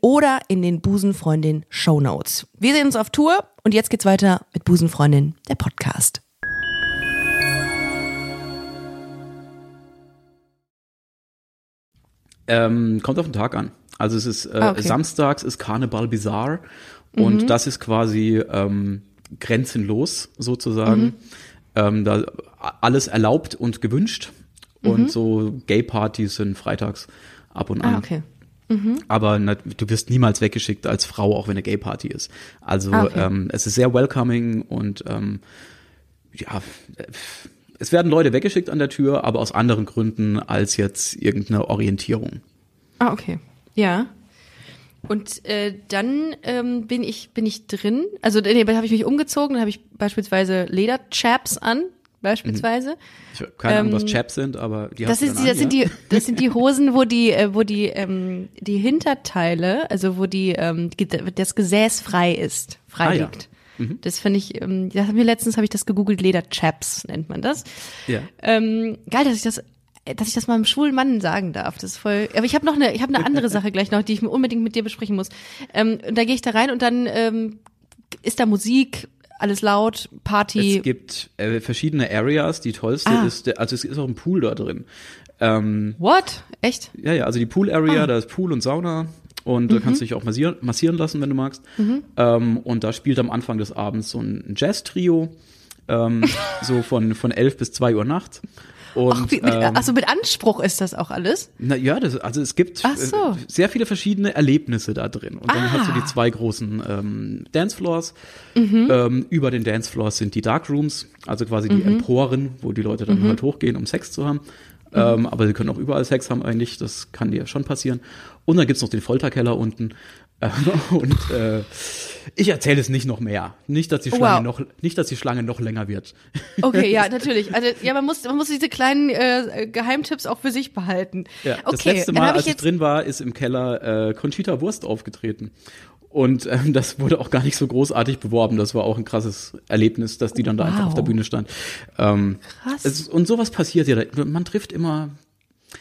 oder in den Busenfreundin Shownotes. Wir sehen uns auf Tour und jetzt geht's weiter mit Busenfreundin, der Podcast. Ähm, kommt auf den Tag an. Also es ist äh, ah, okay. samstags ist Karneval Bizarre und mhm. das ist quasi ähm, grenzenlos sozusagen. Mhm. Ähm, da alles erlaubt und gewünscht. Mhm. Und so Gay-Partys sind freitags ab und ah, an. Ah, okay. Aber na, du wirst niemals weggeschickt als Frau, auch wenn eine Gay-Party ist. Also Ah, okay. ähm, es ist sehr welcoming und ähm, ja, äh, es werden Leute weggeschickt an der Tür, aber aus anderen Gründen als jetzt irgendeine Orientierung. Ah, okay. Ja. Und äh, dann ähm, bin ich bin ich drin. Also nee, habe ich mich umgezogen, dann habe ich beispielsweise Lederchaps an, beispielsweise. Ich habe keine Ahnung, was Ähm, Chaps sind, aber die Das, ist, dann das an, sind ja? die das sind die Hosen, wo die äh, wo die ähm, die Hinterteile, also wo die ähm, das Gesäß frei ist, frei Ah, ja. liegt. Das finde ich, ähm, das haben wir letztens habe ich das gegoogelt, Lederchaps nennt man das. Ja. Ähm, geil, dass ich das dass ich das mal einem schwulen Mann sagen darf. Das ist voll. Aber ich habe noch eine, ich habe eine andere Sache gleich noch, die ich unbedingt mit dir besprechen muss. Ähm, und da gehe ich da rein und dann ähm, ist da Musik, alles laut, Party. Es gibt äh, verschiedene Areas. Die tollste Ah. ist, der, also es ist auch ein Pool da drin. Ähm, What? Echt? ja, ja, also die Pool Area, Ah. da ist Pool und Sauna und da kannst du dich auch massieren, massieren lassen, wenn du magst. Mhm. Ähm, und da spielt am Anfang des Abends so ein Jazz-Trio, ähm, [laughs] so von, von 11 bis 2 Uhr nachts. Und, Ach, wie, mit, ähm, ach so, mit Anspruch ist das auch alles? Na ja, das, also es gibt Ach so. äh, sehr viele verschiedene Erlebnisse da drin. Und dann Ah. hast du die zwei großen ähm, Dancefloors. Mhm. Ähm, über den Dancefloors sind die Darkrooms, also quasi Mhm. die Emporen, wo die Leute dann halt hochgehen, um Sex zu haben. Mhm. Ähm, aber sie können auch überall Sex haben eigentlich, das kann dir schon passieren. Und dann gibt's noch den Folterkeller unten. [laughs] Und äh, ich erzähle es nicht noch mehr. Nicht, dass die Schlange Wow. noch, nicht, dass die Schlange noch länger wird. [laughs] Okay, ja, [laughs] natürlich. Also ja, man muss, man muss diese kleinen äh, Geheimtipps auch für sich behalten. Ja, okay, das letzte Mal, als ich, jetzt, drin war, ist im Keller äh, Conchita Wurst aufgetreten. Und ähm, das wurde auch gar nicht so großartig beworben. Das war auch ein krasses Erlebnis, dass die dann da einfach Wow. auf der Bühne stand. Ähm, Krass. Es, und sowas passiert ja. Man trifft immer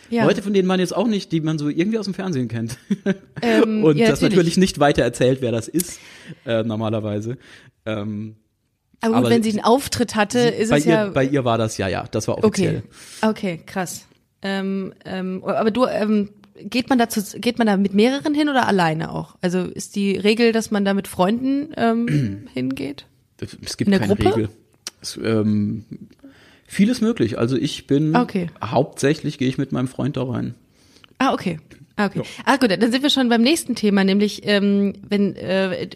ja. Leute, von denen man jetzt auch nicht, die man so irgendwie aus dem Fernsehen kennt. [laughs] Ähm, und ja, das natürlich nicht weiter erzählt, wer das ist, äh, normalerweise. Ähm, Aber gut, aber wenn sie einen Auftritt hatte, ist bei, es ihr, ja. bei ihr war das ja, ja, das war offiziell. Okay, okay, krass. Ähm, ähm, aber du, ähm, geht man dazu, geht man da mit mehreren hin oder alleine auch? Also ist die Regel, dass man da mit Freunden ähm, [clears throat] hingeht? Es gibt In der keine Gruppe? Regel. Es, ähm, vieles möglich. Also ich bin Okay. hauptsächlich gehe ich mit meinem Freund da rein. Ah, okay. Ah, okay. Ah, gut, dann sind wir schon beim nächsten Thema, nämlich ähm, wenn äh,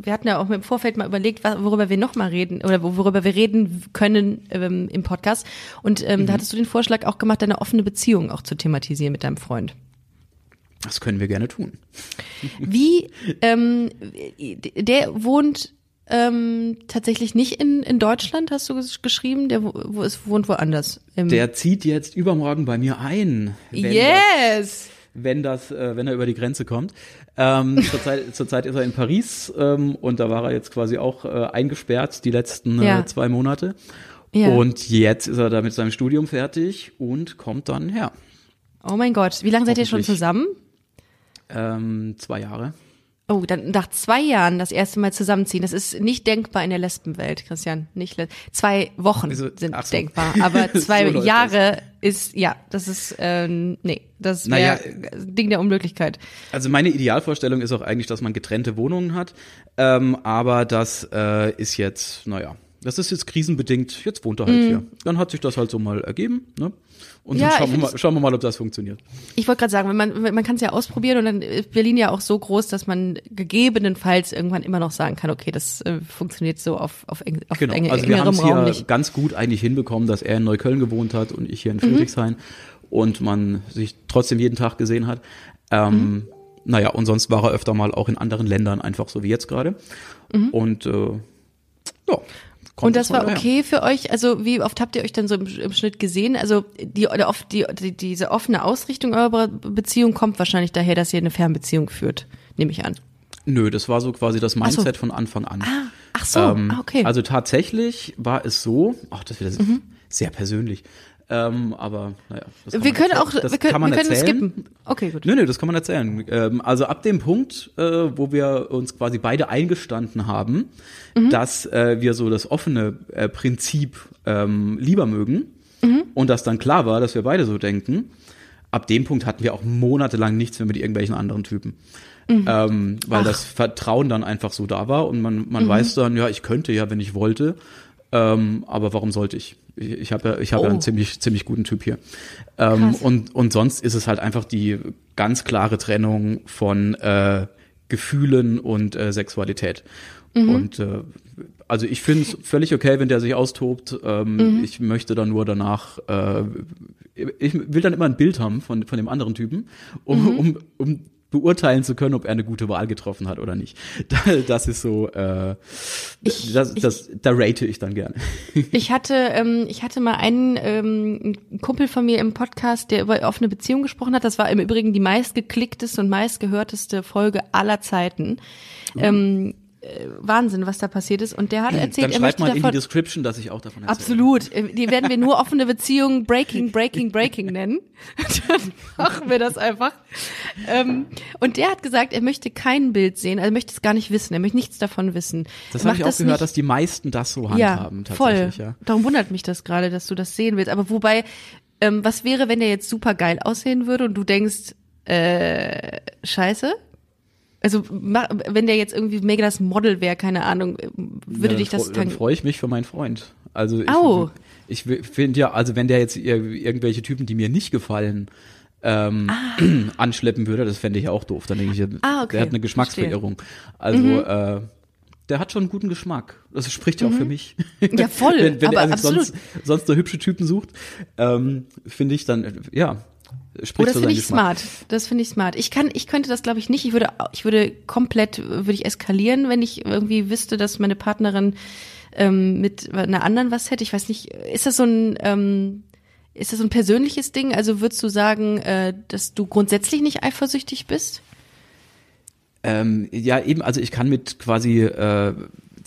wir hatten ja auch im Vorfeld mal überlegt, worüber wir noch mal reden oder wo- worüber wir reden können ähm, im Podcast. Und ähm, Mhm. da hattest du den Vorschlag auch gemacht, deine offene Beziehung auch zu thematisieren mit deinem Freund. Das können wir gerne tun. Wie, [laughs] ähm, der wohnt ähm, tatsächlich nicht in, in Deutschland, hast du ges- geschrieben? Der wo, ist, wohnt woanders. Der zieht jetzt übermorgen bei mir ein. Wenn Das, yes! wenn das, äh, wenn er über die Grenze kommt. Ähm, [laughs] zurzeit, zurzeit ist er in Paris ähm, und da war er jetzt quasi auch äh, eingesperrt die letzten Ja. äh, zwei Monate. Ja. Und jetzt ist er da mit seinem Studium fertig und kommt dann her. Oh mein Gott, wie lange seid ihr schon zusammen? Ähm, zwei Jahre. Oh, dann nach zwei Jahren das erste Mal zusammenziehen. Das ist nicht denkbar in der Lesbenwelt, Christian. Nicht le zwei Wochen Wieso? sind so. denkbar, aber [laughs] zwei So Jahre ist ja, das ist ähm, nee, das wäre Naja. Ding der Unmöglichkeit. Also meine Idealvorstellung ist auch eigentlich, dass man getrennte Wohnungen hat. Ähm, aber das äh, ist jetzt, naja, das ist jetzt krisenbedingt. Jetzt wohnt er halt hier. Dann hat sich das halt so mal ergeben. Ne? Und Mhm. Ja, dann schauen wir, mal, schauen wir mal, ob das funktioniert. Ich wollte gerade sagen, man man kann es ja ausprobieren und dann ist Berlin ja auch so groß, dass man gegebenenfalls irgendwann immer noch sagen kann, okay, das äh, funktioniert so auf auf, eng, auf Genau. enge, also wir haben es hier nicht. ganz gut eigentlich hinbekommen, dass er in Neukölln gewohnt hat und ich hier Mhm. in Friedrichshain und man sich trotzdem jeden Tag gesehen hat. Ähm, Mhm. Naja, und sonst war er öfter mal auch in anderen Ländern, einfach so wie jetzt gerade. Und äh, ja. Kommt Mhm. Und das war okay für euch? Also wie oft habt ihr euch dann so im, im Schnitt gesehen? Also die, oder oft die, die, diese offene Ausrichtung eurer Beziehung kommt wahrscheinlich daher, dass ihr eine Fernbeziehung führt, nehme ich an. Nö, das war so quasi das so. Mindset von Anfang an. Ah, ach so, Ähm, ah, okay. Mhm. Also tatsächlich war es so, ach, das wird sehr persönlich. Ähm, aber naja, das kann wir man können auch, das wir können, kann man wir können erzählen. skippen. Okay, gut. Nö, nö, das kann man erzählen. Ähm, also ab dem Punkt, äh, wo wir uns quasi beide eingestanden haben, Mhm. dass äh, wir so das offene äh, Prinzip ähm, lieber mögen Mhm. und dass dann klar war, dass wir beide so denken, ab dem Punkt hatten wir auch monatelang nichts mehr mit irgendwelchen anderen Typen. Mhm. Ähm, weil das Vertrauen dann einfach so da war und man, man Mhm. weiß dann, ja, ich könnte ja, wenn ich wollte, ähm, aber warum sollte ich? Ich, ich habe ja, ich habe ja Oh. einen ziemlich, ziemlich guten Typ hier. Ähm, und, und sonst ist es halt einfach die ganz klare Trennung von äh, Gefühlen und äh, Sexualität. Mhm. Und äh, also ich finde es völlig okay, wenn der sich austobt. Ähm, Mhm. Ich möchte dann nur danach, äh, ich will dann immer ein Bild haben von, von dem anderen Typen, um, Mhm. um, um beurteilen zu können, ob er eine gute Wahl getroffen hat oder nicht. [laughs] Da- Das ist so, äh, Ich- das, ich- das, da rate ich dann gerne. [laughs] Ich hatte, ähm, ich hatte mal einen ähm, Kumpel von mir im Podcast, der über offene Beziehung gesprochen hat. Das war im Übrigen die meistgeklickteste und meistgehörteste Folge aller Zeiten. Ähm, äh, Wahnsinn, was da passiert ist. Und der hat erzählt, Dann er möchte mal in die davon. Description, dass ich auch davon erzähle. Absolut. Äh, Die werden wir nur offene Beziehung Breaking, Breaking, Breaking nennen. [laughs] Dann machen wir das einfach. Ähm, und der hat gesagt, er möchte kein Bild sehen, also er möchte es gar nicht wissen, er möchte nichts davon wissen. Das habe ich auch gehört, nicht- dass die meisten das so ja, handhaben voll. tatsächlich. Ja. Darum wundert mich das gerade, dass du das sehen willst. Aber wobei, ähm, was wäre, wenn der jetzt super geil aussehen würde und du denkst, äh, scheiße? Also, wenn der jetzt irgendwie mega das Model wäre, keine Ahnung, würde Ja, dich das freu- Dann freue ich mich für meinen Freund. Also ich, Au. ich finde ja, also wenn der jetzt ir irgendwelche Typen, die mir nicht gefallen, ähm, [clears throat] anschleppen würde, das fände ich ja auch doof. Dann denke ich, Ah, okay. der hat eine Geschmacksverirrung. Also äh, der hat schon einen guten Geschmack. Das spricht ja auch für mich. Ja, voll, [laughs] wenn wenn er sich sonst, sonst nur hübsche Typen sucht, ähm, finde ich dann, äh, ja, spricht Oh, das für finde ich Geschmack. smart. Das finde ich smart. Ich kann, ich könnte das glaube ich nicht. Ich würde, ich würde komplett, würde ich eskalieren, wenn ich irgendwie wüsste, dass meine Partnerin ähm, mit einer anderen was hätte. Ich weiß nicht, ist das so ein, ähm, ist das so ein persönliches Ding? Also würdest du sagen, äh, dass du grundsätzlich nicht eifersüchtig bist? Ähm, ja, eben, also ich kann mit quasi äh,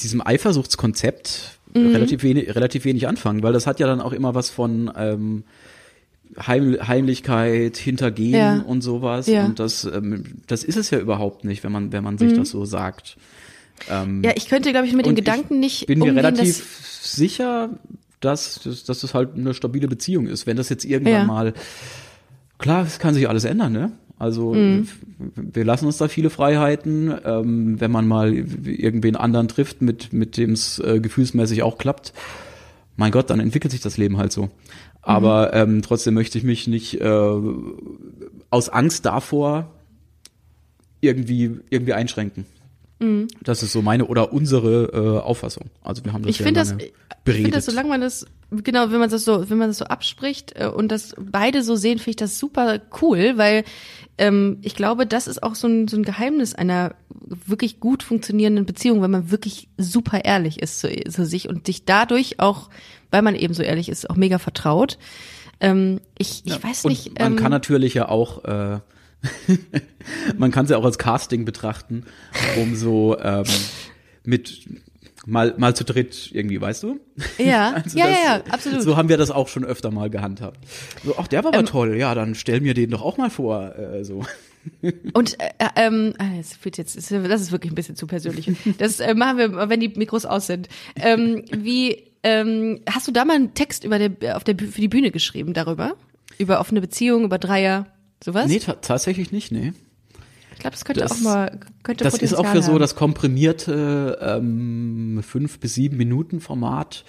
diesem Eifersuchtskonzept Mhm. relativ, wenig, relativ wenig anfangen, weil das hat ja dann auch immer was von ähm, Heim, Heimlichkeit, Hintergehen Ja. und sowas. Ja. Und das, ähm, das ist es ja überhaupt nicht, wenn man, wenn man sich das so sagt. Ähm, Ja, ich könnte, glaube ich, mit ich Gedanken nicht bin mir relativ dass, sicher, dass, dass, dass das halt eine stabile Beziehung ist. Wenn das jetzt irgendwann Ja. mal, klar, es kann sich alles ändern, ne? Also Mhm. wir lassen uns da viele Freiheiten. Ähm, wenn man mal irgendwen anderen trifft, mit, mit dem es äh, gefühlsmäßig auch klappt, mein Gott, dann entwickelt sich das Leben halt so. Aber Mhm. ähm, trotzdem möchte ich mich nicht äh, aus Angst davor irgendwie, irgendwie einschränken. Das ist so meine oder unsere äh, Auffassung. Also wir haben das Mhm. ich ja finde das, ich finde das, solange man das, genau, wenn man das so, wenn man das so abspricht äh, und das beide so sehen, finde ich das super cool, weil ähm, ich glaube, das ist auch so ein, so ein Geheimnis einer wirklich gut funktionierenden Beziehung, wenn man wirklich super ehrlich ist zu, zu sich und sich dadurch auch, weil man eben so ehrlich ist, auch mega vertraut. Ähm, ich, ich weiß Und nicht. man ähm, kann natürlich ja auch, äh, [laughs] man kann es ja auch als Casting betrachten, um so ähm, mit mal mal zu dritt irgendwie, weißt du? ja, [laughs] Also ja, das- ja, ja, absolut. So haben wir das auch schon öfter mal gehandhabt. So, ach, der war aber Ähm, toll. Ja, dann stell mir den doch auch mal vor. Äh, so. [laughs] Und äh, ähm, ah, das wird jetzt, das ist wirklich ein bisschen zu persönlich. Das äh, machen wir, wenn die Mikros aus sind. Ähm, wie ähm, hast du da mal einen Text über der, auf der für die Bühne geschrieben darüber? Über offene Beziehungen, über Dreier, sowas? Nee, ta tatsächlich nicht, nee. Ich glaube, das könnte das- auch mal könnte Das ist Potenzial auch für so haben. das komprimierte ähm, fünf bis sieben Minuten Format.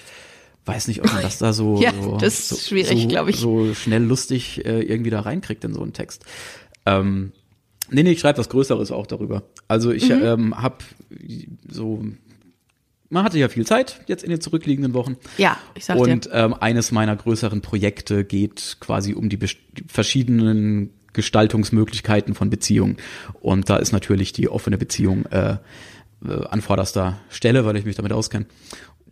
Weiß nicht, ob man das da so, [laughs] Ja, so, das ist so, schwierig, so, ich. so schnell lustig äh, irgendwie da reinkriegt in so einen Text. Ähm, nee, nee, ich schreibe was Größeres auch darüber. Also ich Mhm. ähm, habe so, man hatte ja viel Zeit jetzt in den zurückliegenden Wochen. Ja, ich sag Und dir. ähm, eines meiner größeren Projekte geht quasi um die die verschiedenen Gestaltungsmöglichkeiten von Beziehungen. Und da ist natürlich die offene Beziehung äh, äh, an vorderster Stelle, weil ich mich damit auskenne.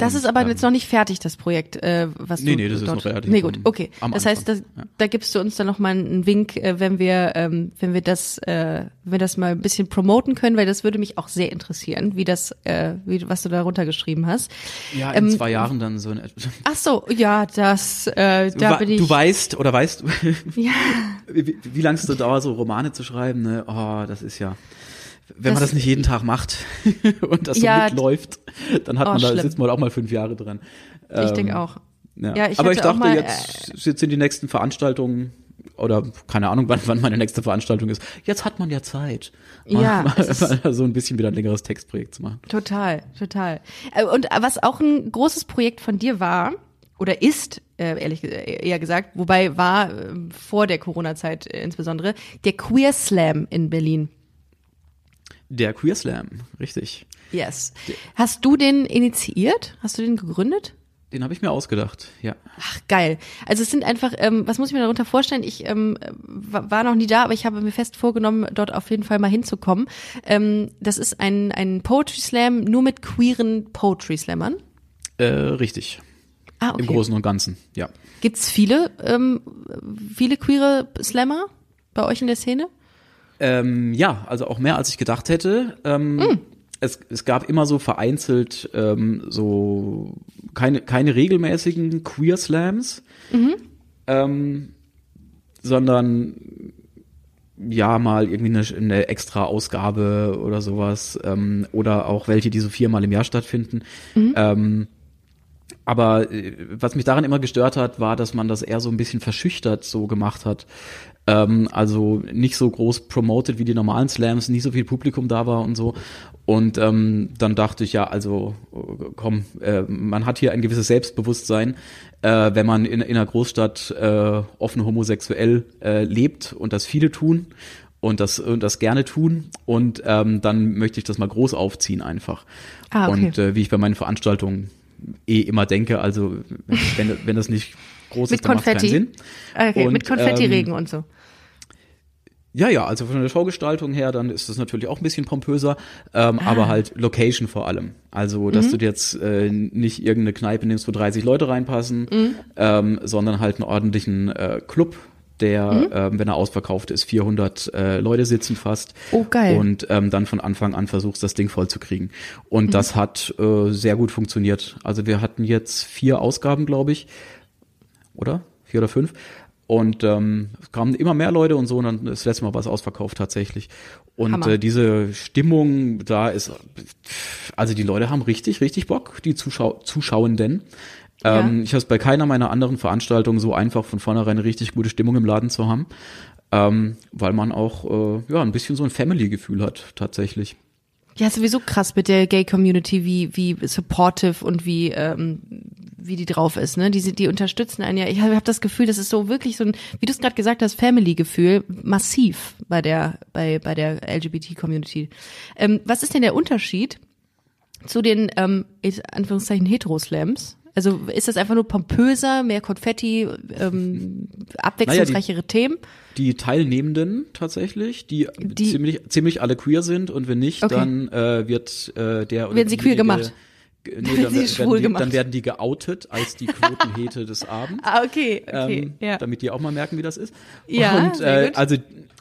Das ist aber jetzt noch nicht fertig, das Projekt, äh, was Nee, du nee, das ist noch relativ Nee, gut, okay. am das heißt, das, ja. da gibst du uns dann noch mal einen Wink, äh, wenn wir, ähm, wenn wir das, äh, wenn wir das mal ein bisschen promoten können, weil das würde mich auch sehr interessieren, wie das, äh, wie was du da runtergeschrieben hast. Ja, in ähm, zwei Jahren dann so eine. [laughs] Ach so, ja, das, äh, da du, bin ich. du weißt oder weißt du, ja, [laughs] wie, wie- wie lange es so dauert, so Romane zu schreiben, ne? Oh, das ist ja. Wenn man Das- das nicht jeden Tag macht [laughs] und das so Ja, mitläuft, dann hat oh, man da, schlimm. sitzt man auch mal fünf Jahre dran. ich Ähm, denke auch. Ja. Ja, ich Aber ich dachte, mal, jetzt, jetzt sind die nächsten Veranstaltungen oder keine Ahnung, [laughs] wann, wann meine nächste Veranstaltung ist. Jetzt hat man ja Zeit, Ja, [laughs] mal, es ist- mal so ein bisschen wieder ein längeres Textprojekt zu machen. Total, total. Äh, Und was auch ein großes Projekt von dir war, oder ist, äh, ehrlich ge- eher gesagt, wobei war äh, vor der Corona-Zeit äh, insbesondere, der Queer Slam in Berlin. Der Queer Slam, richtig. Yes. Hast du den initiiert? Hast du den gegründet? Den habe ich mir ausgedacht, ja. Ach, geil. Also es sind einfach, ähm, was muss ich mir darunter vorstellen? Ich ähm, wa- war noch nie da, aber ich habe mir fest vorgenommen, dort auf jeden Fall mal hinzukommen. Ähm, das ist ein, ein Poetry Slam nur mit queeren Poetry Slammern. Äh, richtig. Ah, okay. Im Großen und Ganzen, ja. Gibt's viele, ähm, viele queere Slammer bei euch in der Szene? Ähm, ja, also auch mehr als ich gedacht hätte. Ähm, Hm. es, es gab immer so vereinzelt ähm, so keine, keine regelmäßigen Queer Slams, Mhm. ähm, sondern ja mal irgendwie eine, eine extra Ausgabe oder sowas ähm, oder auch welche, die so viermal im Jahr stattfinden. Mhm. Ähm, aber äh, was mich daran immer gestört hat, war, dass man das eher so ein bisschen verschüchtert so gemacht hat. Ähm, also nicht so groß promoted wie die normalen Slams, nie so viel Publikum da war und so. Und ähm, dann dachte ich, ja, also komm, äh, man hat hier ein gewisses Selbstbewusstsein, äh, wenn man in, in einer Großstadt äh, offen homosexuell äh, lebt und das viele tun und das, und das gerne tun. Und ähm, dann möchte ich das mal groß aufziehen einfach. Ah, okay. Und äh, wie ich bei meinen Veranstaltungen eh immer denke, also wenn, wenn das nicht groß Mit ist, dann macht keinen Konfetti? Sinn. Okay, Und, mit Konfettiregen ähm, und so. Ja, ja, also von der Showgestaltung her, dann ist das natürlich auch ein bisschen pompöser, ähm, Ah. aber halt Location vor allem. Also, dass Mhm. du jetzt äh, nicht irgendeine Kneipe nimmst, wo 30 Leute reinpassen, Mhm. ähm, sondern halt einen ordentlichen äh, Club, der, Mhm. ähm, wenn er ausverkauft ist, 400 äh, Leute sitzen fast. Oh, geil. Und ähm, dann von Anfang an versuchst, das Ding voll zu kriegen. Und Mhm. das hat äh, sehr gut funktioniert. Also wir hatten jetzt vier Ausgaben, glaube ich, oder? Vier oder fünf. Und ähm, es kamen immer mehr Leute und so, und dann das letzte Mal war es ausverkauft tatsächlich. Und Hammer. äh, diese Stimmung da ist, also die Leute haben richtig, richtig Bock, die Zuschau Zuschauenden. Ja. Ähm, ich habe es bei keiner meiner anderen Veranstaltungen so einfach von vornherein eine richtig gute Stimmung im Laden zu haben, ähm, weil man auch äh, ja ein bisschen so ein Family-Gefühl hat tatsächlich. Ja, sowieso krass mit der Gay-Community, wie, wie supportive und wie, ähm, wie die drauf ist, ne? Die, die unterstützen einen ja. Ich habe hab das Gefühl, das ist so wirklich so ein, wie du es gerade gesagt hast, Family-Gefühl, massiv bei der, bei, bei der LGBT-Community. Ähm, was ist denn der Unterschied zu den, ähm, in Anführungszeichen, Heteroslams? Also ist das einfach nur pompöser, mehr Konfetti, ähm, [laughs] abwechslungsreichere Themen? Die Teilnehmenden tatsächlich, die, Die- ziemlich, ziemlich alle queer sind und wenn nicht, Okay. dann äh, wird äh, der oder Werden sie queer gemacht? Nee, [laughs] dann, werden die, dann werden die geoutet als die Quotenhete des [laughs] Abends. Ah, okay, okay, ähm, ja. damit die auch mal merken, wie das ist. Ja, und, sehr äh, gut. also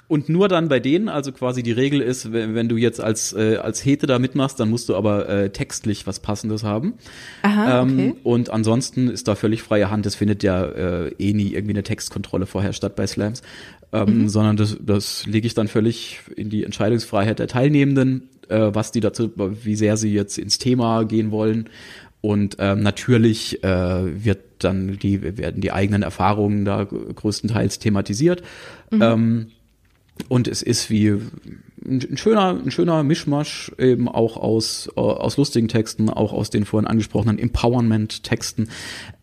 und nur dann bei denen, also quasi die Regel ist, wenn, du jetzt als äh, als Hete da mitmachst, dann musst du aber äh, textlich was Passendes haben. Aha, Ähm, okay. Und ansonsten ist da völlig freie Hand. Es findet ja äh, eh nie irgendwie eine Textkontrolle vorher statt bei Slams, ähm, Mhm. sondern das, das lege ich dann völlig in die Entscheidungsfreiheit der Teilnehmenden, äh, was die dazu, wie sehr sie jetzt ins Thema gehen wollen. Und ähm, natürlich äh, wird dann die werden die eigenen Erfahrungen da größtenteils thematisiert. Ähm, und es ist wie ein, schöner, ein schöner Mischmasch eben auch aus, äh, aus lustigen Texten, auch aus den vorhin angesprochenen Empowerment-Texten.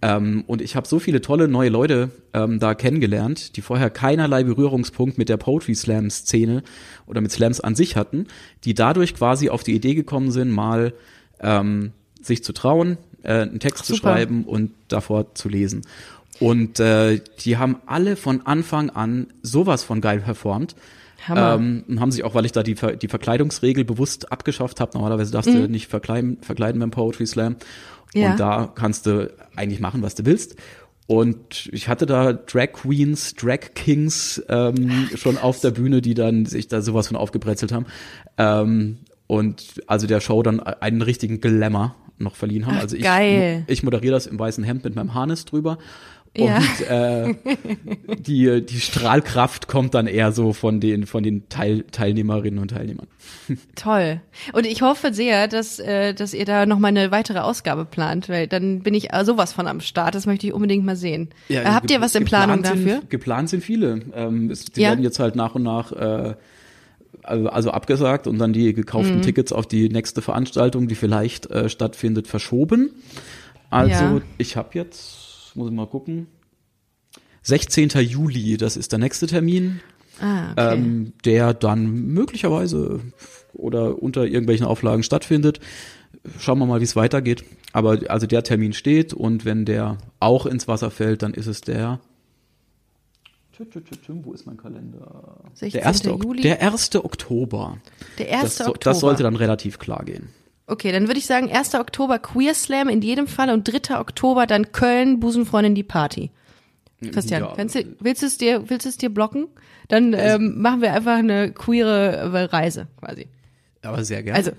Ähm, und ich habe so viele tolle neue Leute ähm, da kennengelernt, die vorher keinerlei Berührungspunkt mit der Poetry Slam-Szene oder mit Slams an sich hatten, die dadurch quasi auf die Idee gekommen sind, mal ähm, sich zu trauen, äh, einen Text zu Super. schreiben und davor zu lesen. Und äh, die haben alle von Anfang an sowas von geil performt. Hammer. Ähm, und haben sich auch, weil ich da die, Ver die Verkleidungsregel bewusst abgeschafft habe, normalerweise darfst du nicht verkleiden, verkleiden beim Poetry Slam. Mhm. Ja. Und da kannst du eigentlich machen, was du willst. Und ich hatte da Drag Queens, Drag Kings ähm, schon auf der Bühne, die dann sich da sowas von aufgebrezelt haben. Ähm, und also der Show dann einen richtigen Glamour noch verliehen haben. Ach, also ich, geil. ich moderiere das im weißen Hemd mit meinem Harness drüber. Ja. Und äh, die, die Strahlkraft kommt dann eher so von den, von den Teil, Teilnehmerinnen und Teilnehmern. [laughs] Toll. Und ich hoffe sehr, dass, äh, dass ihr da noch mal eine weitere Ausgabe plant, weil dann bin ich äh, sowas von am Start. Das möchte ich unbedingt mal sehen. äh, habt ihr was in Planung geplant dafür? Sind, geplant sind viele. Ähm, es, die Ja. werden jetzt halt nach und nach äh, also, also abgesagt und dann die Mhm. gekauften Tickets auf die nächste Veranstaltung, die vielleicht äh, stattfindet, verschoben. Also Ja. ich habe jetzt, muss ich mal gucken, 16. Juli, das ist der nächste Termin, Ah, okay. ähm, der dann möglicherweise oder unter irgendwelchen Auflagen stattfindet. Schauen wir mal, wie es weitergeht. Aber also der Termin steht und wenn der auch ins Wasser fällt, dann ist es der. Wo ist mein Kalender? 16. Der 1. Ok- Juli. Der 1. Oktober. Der 1. Das, Oktober. das sollte dann relativ klar gehen. Okay, dann würde ich sagen, 1. Oktober Queer Slam in jedem Fall und 3. Oktober dann Köln, Busenfreundin die Party. Christian, Ja. du, willst du es dir, willst du es dir blocken? Dann ähm, machen wir einfach eine queere äh, Reise quasi. Aber sehr gerne. Also,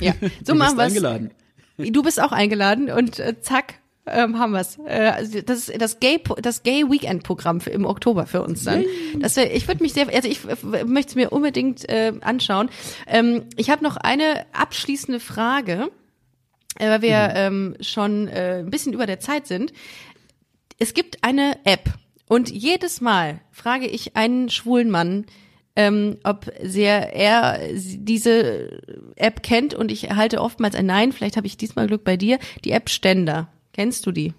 ja, [laughs] so du machen bist wir's. eingeladen. Du bist auch eingeladen und äh, zack, ähm, haben wir's. Äh, also das ist das Gay das Gay Weekend Programm für, im Oktober für uns dann. Das wär, ich würde mich sehr also ich möchte es mir unbedingt äh, anschauen. Ähm, ich habe noch eine abschließende Frage, äh, weil wir ähm, schon äh, ein bisschen über der Zeit sind. Es gibt eine App und jedes Mal frage ich einen schwulen Mann, ähm, ob sehr er diese App kennt und ich erhalte oftmals ein Nein. Vielleicht habe ich diesmal Glück bei dir. Die App Ständer. Kennst du die?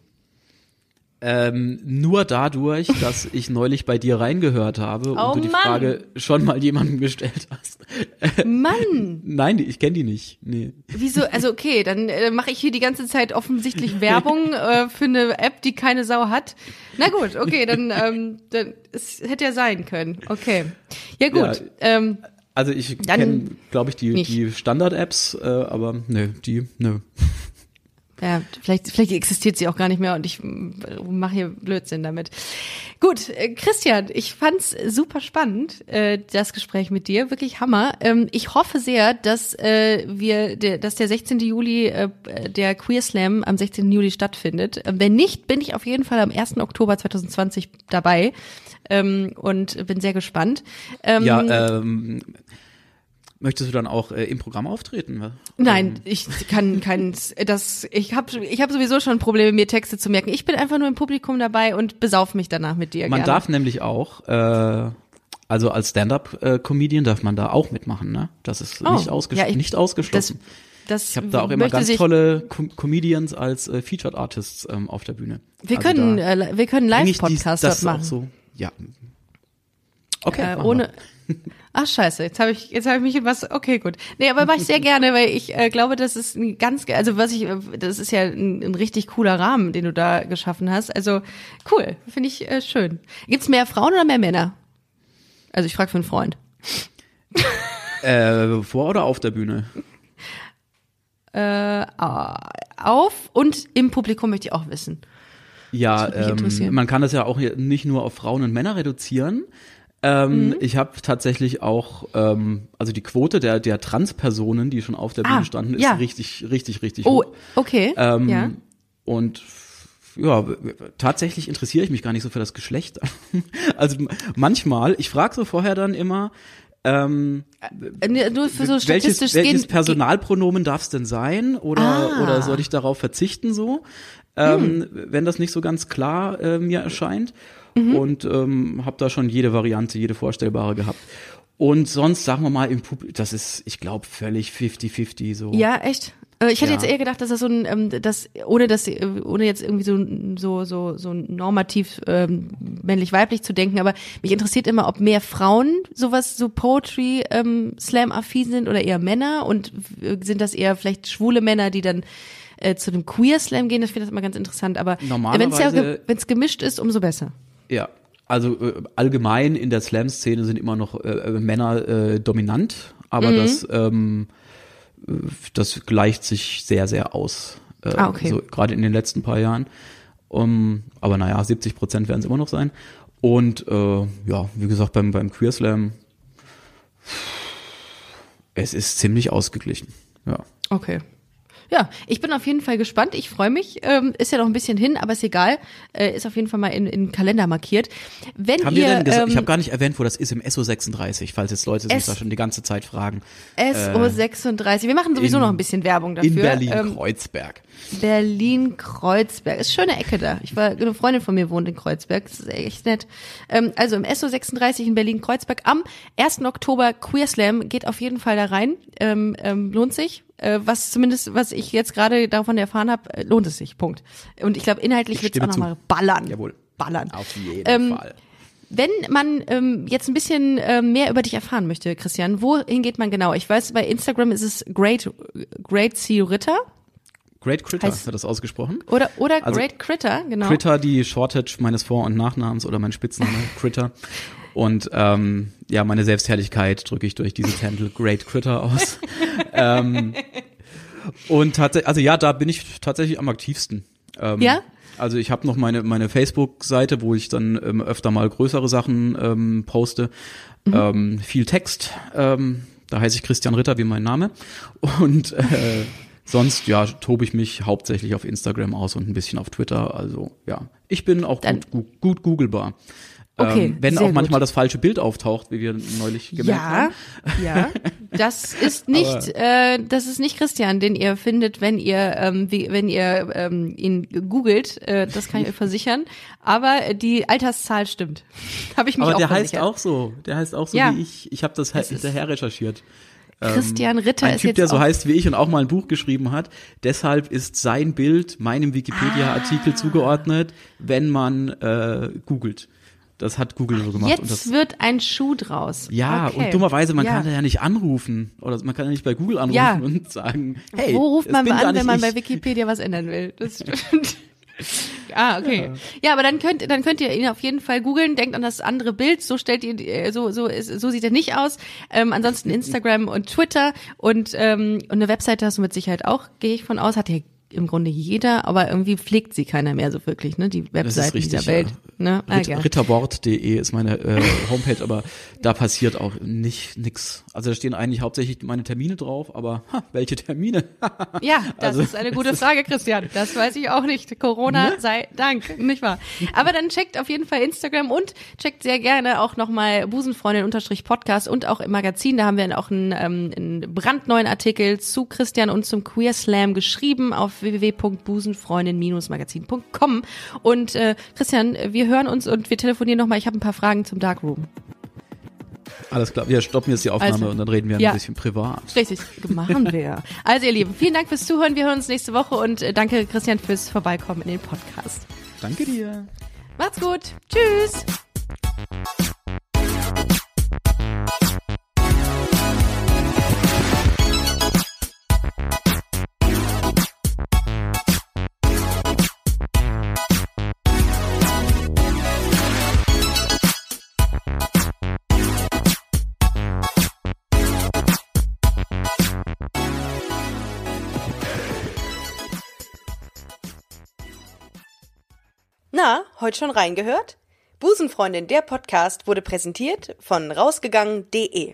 Ähm, nur dadurch, dass ich neulich bei dir reingehört habe Oh und du die Mann. Frage schon mal jemandem gestellt hast. Mann, [laughs] Nein, ich kenne die nicht. Nee. wieso? Also okay, dann äh, mache ich hier die ganze Zeit offensichtlich Werbung [laughs] äh, für eine App, die keine Sau hat. Na gut, okay, dann, [laughs] ähm, dann es hätte ja sein können. Okay, ja gut. Ja. Ähm, Also ich kenne, glaube ich, die, nicht. die Standard-Apps, äh, aber nö, die, nö. Ja, vielleicht, vielleicht existiert sie auch gar nicht mehr und ich mache hier Blödsinn damit. Gut, äh, Christian, ich fand's super spannend, äh, das Gespräch mit dir, wirklich Hammer. Ähm, ich hoffe sehr, dass äh, wir, der, dass der 16. Juli, äh, der Queer Slam am 16. Juli stattfindet. Ähm, Wenn nicht, bin ich auf jeden Fall am 1. Oktober 2020 dabei ähm, und bin sehr gespannt. Ähm, Ja, ähm, möchtest du dann auch äh, im Programm auftreten? wa? Nein, ich kann kein [laughs] das ich habe ich habe sowieso schon Probleme mir Texte zu merken. Ich bin einfach nur im Publikum dabei und besauf mich danach mit dir Man gerne. darf nämlich auch, äh, also als Stand-up-Comedian darf man da auch mitmachen, ne? Das ist Oh, nicht, ausges ja, ich- nicht ausgeschlossen. das ich habe da auch immer ganz tolle Com Comedians als äh, Featured Artists ähm, auf der Bühne. Wir Also können äh, wir können Live dies- Podcast das dort auch machen. so. Ja. Okay. äh, ohne wir. Ach scheiße, jetzt habe ich jetzt habe ich mich in was okay gut. Nee, aber mache ich sehr gerne, weil ich äh, glaube, das ist ein ganz also was ich das ist ja ein, ein richtig cooler Rahmen, den du da geschaffen hast. Also cool, finde ich äh, schön. Gibt's mehr Frauen oder mehr Männer? Also ich frage für einen Freund. [laughs] Äh, vor oder auf der Bühne? Äh, auf und im Publikum möchte ich auch wissen. Ja, ähm, man kann das ja auch nicht nur auf Frauen und Männer reduzieren. Ähm, Mhm. Ich habe tatsächlich auch, ähm, also die Quote der, der Transpersonen, die schon auf der Bühne Ah, standen, ist ja. richtig, richtig, richtig Oh, hoch. okay. Ähm, ja. Und ja, tatsächlich interessiere ich mich gar nicht so für das Geschlecht. [laughs] Also manchmal, ich frage so vorher dann immer, ähm, Äh, Nur für so welches, statistisch welches Personalpronomen darf es denn sein oder, Ah. oder soll ich darauf verzichten so, ähm, wenn das nicht so ganz klar äh, mir erscheint und ähm, habe da schon jede Variante, jede vorstellbare gehabt. Und sonst sagen wir mal im Publikum, das ist, ich glaube, völlig 50-50 so. Ja, echt? Äh, Ich hätte Ja. jetzt eher gedacht, dass das so ein, ähm, das ohne das, äh, ohne jetzt irgendwie so so so so normativ ähm, männlich-weiblich zu denken, aber mich interessiert immer, ob mehr Frauen sowas so Poetry ähm, Slam affin sind oder eher Männer und äh, sind das eher vielleicht schwule Männer, die dann äh, zu dem Queer Slam gehen? Das finde ich immer ganz interessant. Aber wenn es ja Normalerweise- wenn es gemischt ist, umso besser. Ja, also äh, allgemein in der Slam-Szene sind immer noch äh, äh, Männer äh, dominant, aber Mhm. das, ähm, äh, das gleicht sich sehr, sehr aus. Äh, Ah, okay. so, Gerade in den letzten paar Jahren. Um, aber naja, 70 Prozent werden es immer noch sein. Und äh, ja, wie gesagt, beim, beim Queer Slam, es ist ziemlich ausgeglichen. Ja. Okay. Ja, ich bin auf jeden Fall gespannt. Ich freue mich. Ähm, ist ja noch ein bisschen hin, aber ist egal. Äh, ist auf jeden Fall mal in, in den Kalender markiert. Wenn Haben ihr, wir denn gesagt, ähm, ich habe gar nicht erwähnt, wo das ist, im SO36, falls jetzt Leute sich da schon die ganze Zeit fragen. SO36. Wir machen sowieso in- noch ein bisschen Werbung dafür. In Ähm, Berlin-Kreuzberg. Berlin-Kreuzberg. Ist schöne Ecke da. Ich war, eine Freundin von mir wohnt in Kreuzberg. Das ist echt nett. Ähm, also im SO36 in Berlin-Kreuzberg am 1. Oktober Queer Slam. Geht auf jeden Fall da rein. Ähm, ähm, lohnt sich. Äh, was zumindest, was ich jetzt gerade davon erfahren habe, äh, lohnt es sich. Punkt. Und ich glaube, inhaltlich Ich wird es auch nochmal ballern. Jawohl. Ballern. Auf jeden Ähm, Fall. Wenn man ähm, jetzt ein bisschen ähm, mehr über dich erfahren möchte, Christian, wohin geht man genau? Ich weiß, bei Instagram ist es Great, Great C. Ritter Great Critter, heißt- wird das ausgesprochen? oder, oder Also, Great Critter, genau. Critter, die Shortage meines Vor- und Nachnamens oder mein Spitzname, Critter. [laughs] Und ähm, ja, meine Selbstherrlichkeit drücke ich durch dieses Handle Great Critter aus. [laughs] ähm, und tatsächlich, also ja, da bin ich tatsächlich am aktivsten. Ähm, Ja? Also ich habe noch meine meine Facebook-Seite, wo ich dann ähm, öfter mal größere Sachen ähm, poste. Mhm. Ähm, viel Text. Ähm, da heiße ich Christian Ritter wie mein Name. Und äh, sonst ja tobe ich mich hauptsächlich auf Instagram aus und ein bisschen auf Twitter. Also ja, ich bin auch Dann- gut, gut, gut googlebar. Okay, ähm, wenn auch gut. manchmal das falsche Bild auftaucht, wie wir neulich gemerkt Ja, haben. ja. [laughs] Das ist nicht, äh, das ist nicht Christian, den ihr findet, wenn ihr, ähm, wie, wenn ihr ähm, ihn googelt. Äh, das kann ich euch [laughs] versichern. Aber die Alterszahl stimmt. [laughs] Habe ich mich Aber auch der heißt versichert. auch so. Der heißt auch so Ja. wie ich. Ich habe das he- hinterher recherchiert. Christian Ritter Ein ist Typ, der so heißt wie ich und auch mal ein Buch geschrieben hat. Deshalb ist sein Bild meinem Wikipedia-Artikel Ah. zugeordnet, wenn man äh, googelt. Das hat Google so gemacht. und Jetzt das, wird ein Schuh draus. ja, okay. und dummerweise, man ja. kann da ja nicht anrufen. Oder man kann ja nicht bei Google anrufen Ja. und sagen, hey, Wo ruft man an, wenn man ich. bei Wikipedia was ändern will? Das [laughs] stimmt. Ah, okay. Ja, aber dann könnt, dann könnt ihr ihn auf jeden Fall googeln. Denkt an das andere Bild. So stellt ihr, äh, so, so, so sieht er nicht aus. Ähm, ansonsten Instagram und Twitter und, ähm, und eine Webseite hast du mit Sicherheit auch, gehe ich von aus. Hat ja im Grunde jeder, aber irgendwie pflegt sie keiner mehr so wirklich, ne? Die Webseiten richtig, dieser Welt. ja. Ne? Ah, Ritt, ja. Ritterwort.de ist meine äh, Homepage, aber da passiert auch nicht nix. Also da stehen eigentlich hauptsächlich meine Termine drauf, aber ha, welche Termine? [laughs] Ja, das Also, ist eine gute Frage, Christian. Das weiß ich auch nicht. Corona Ne? sei Dank, nicht wahr? Aber dann checkt auf jeden Fall Instagram und checkt sehr gerne auch nochmal Busenfreundin-Podcast und auch im Magazin. Da haben wir auch einen, ähm, einen brandneuen Artikel zu Christian und zum Queer Slam geschrieben auf www.busenfreundin-magazin.com. Und äh, Christian, wir hören uns und wir telefonieren nochmal. Ich habe ein paar Fragen zum Darkroom. Alles klar, wir stoppen jetzt die Aufnahme Also, und dann reden wir ein ja. bisschen privat. Richtig, [laughs] machen wir. Also ihr Lieben, vielen Dank fürs Zuhören. Wir hören uns nächste Woche und äh, danke Christian fürs Vorbeikommen in den Podcast. Danke dir. Macht's gut. Tschüss. Na, heute schon reingehört? Busenfreundin, der Podcast wurde präsentiert von rausgegangen.de.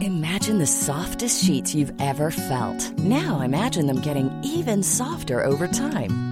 Imagine the softest sheets you've ever felt. Now imagine them getting even softer over time.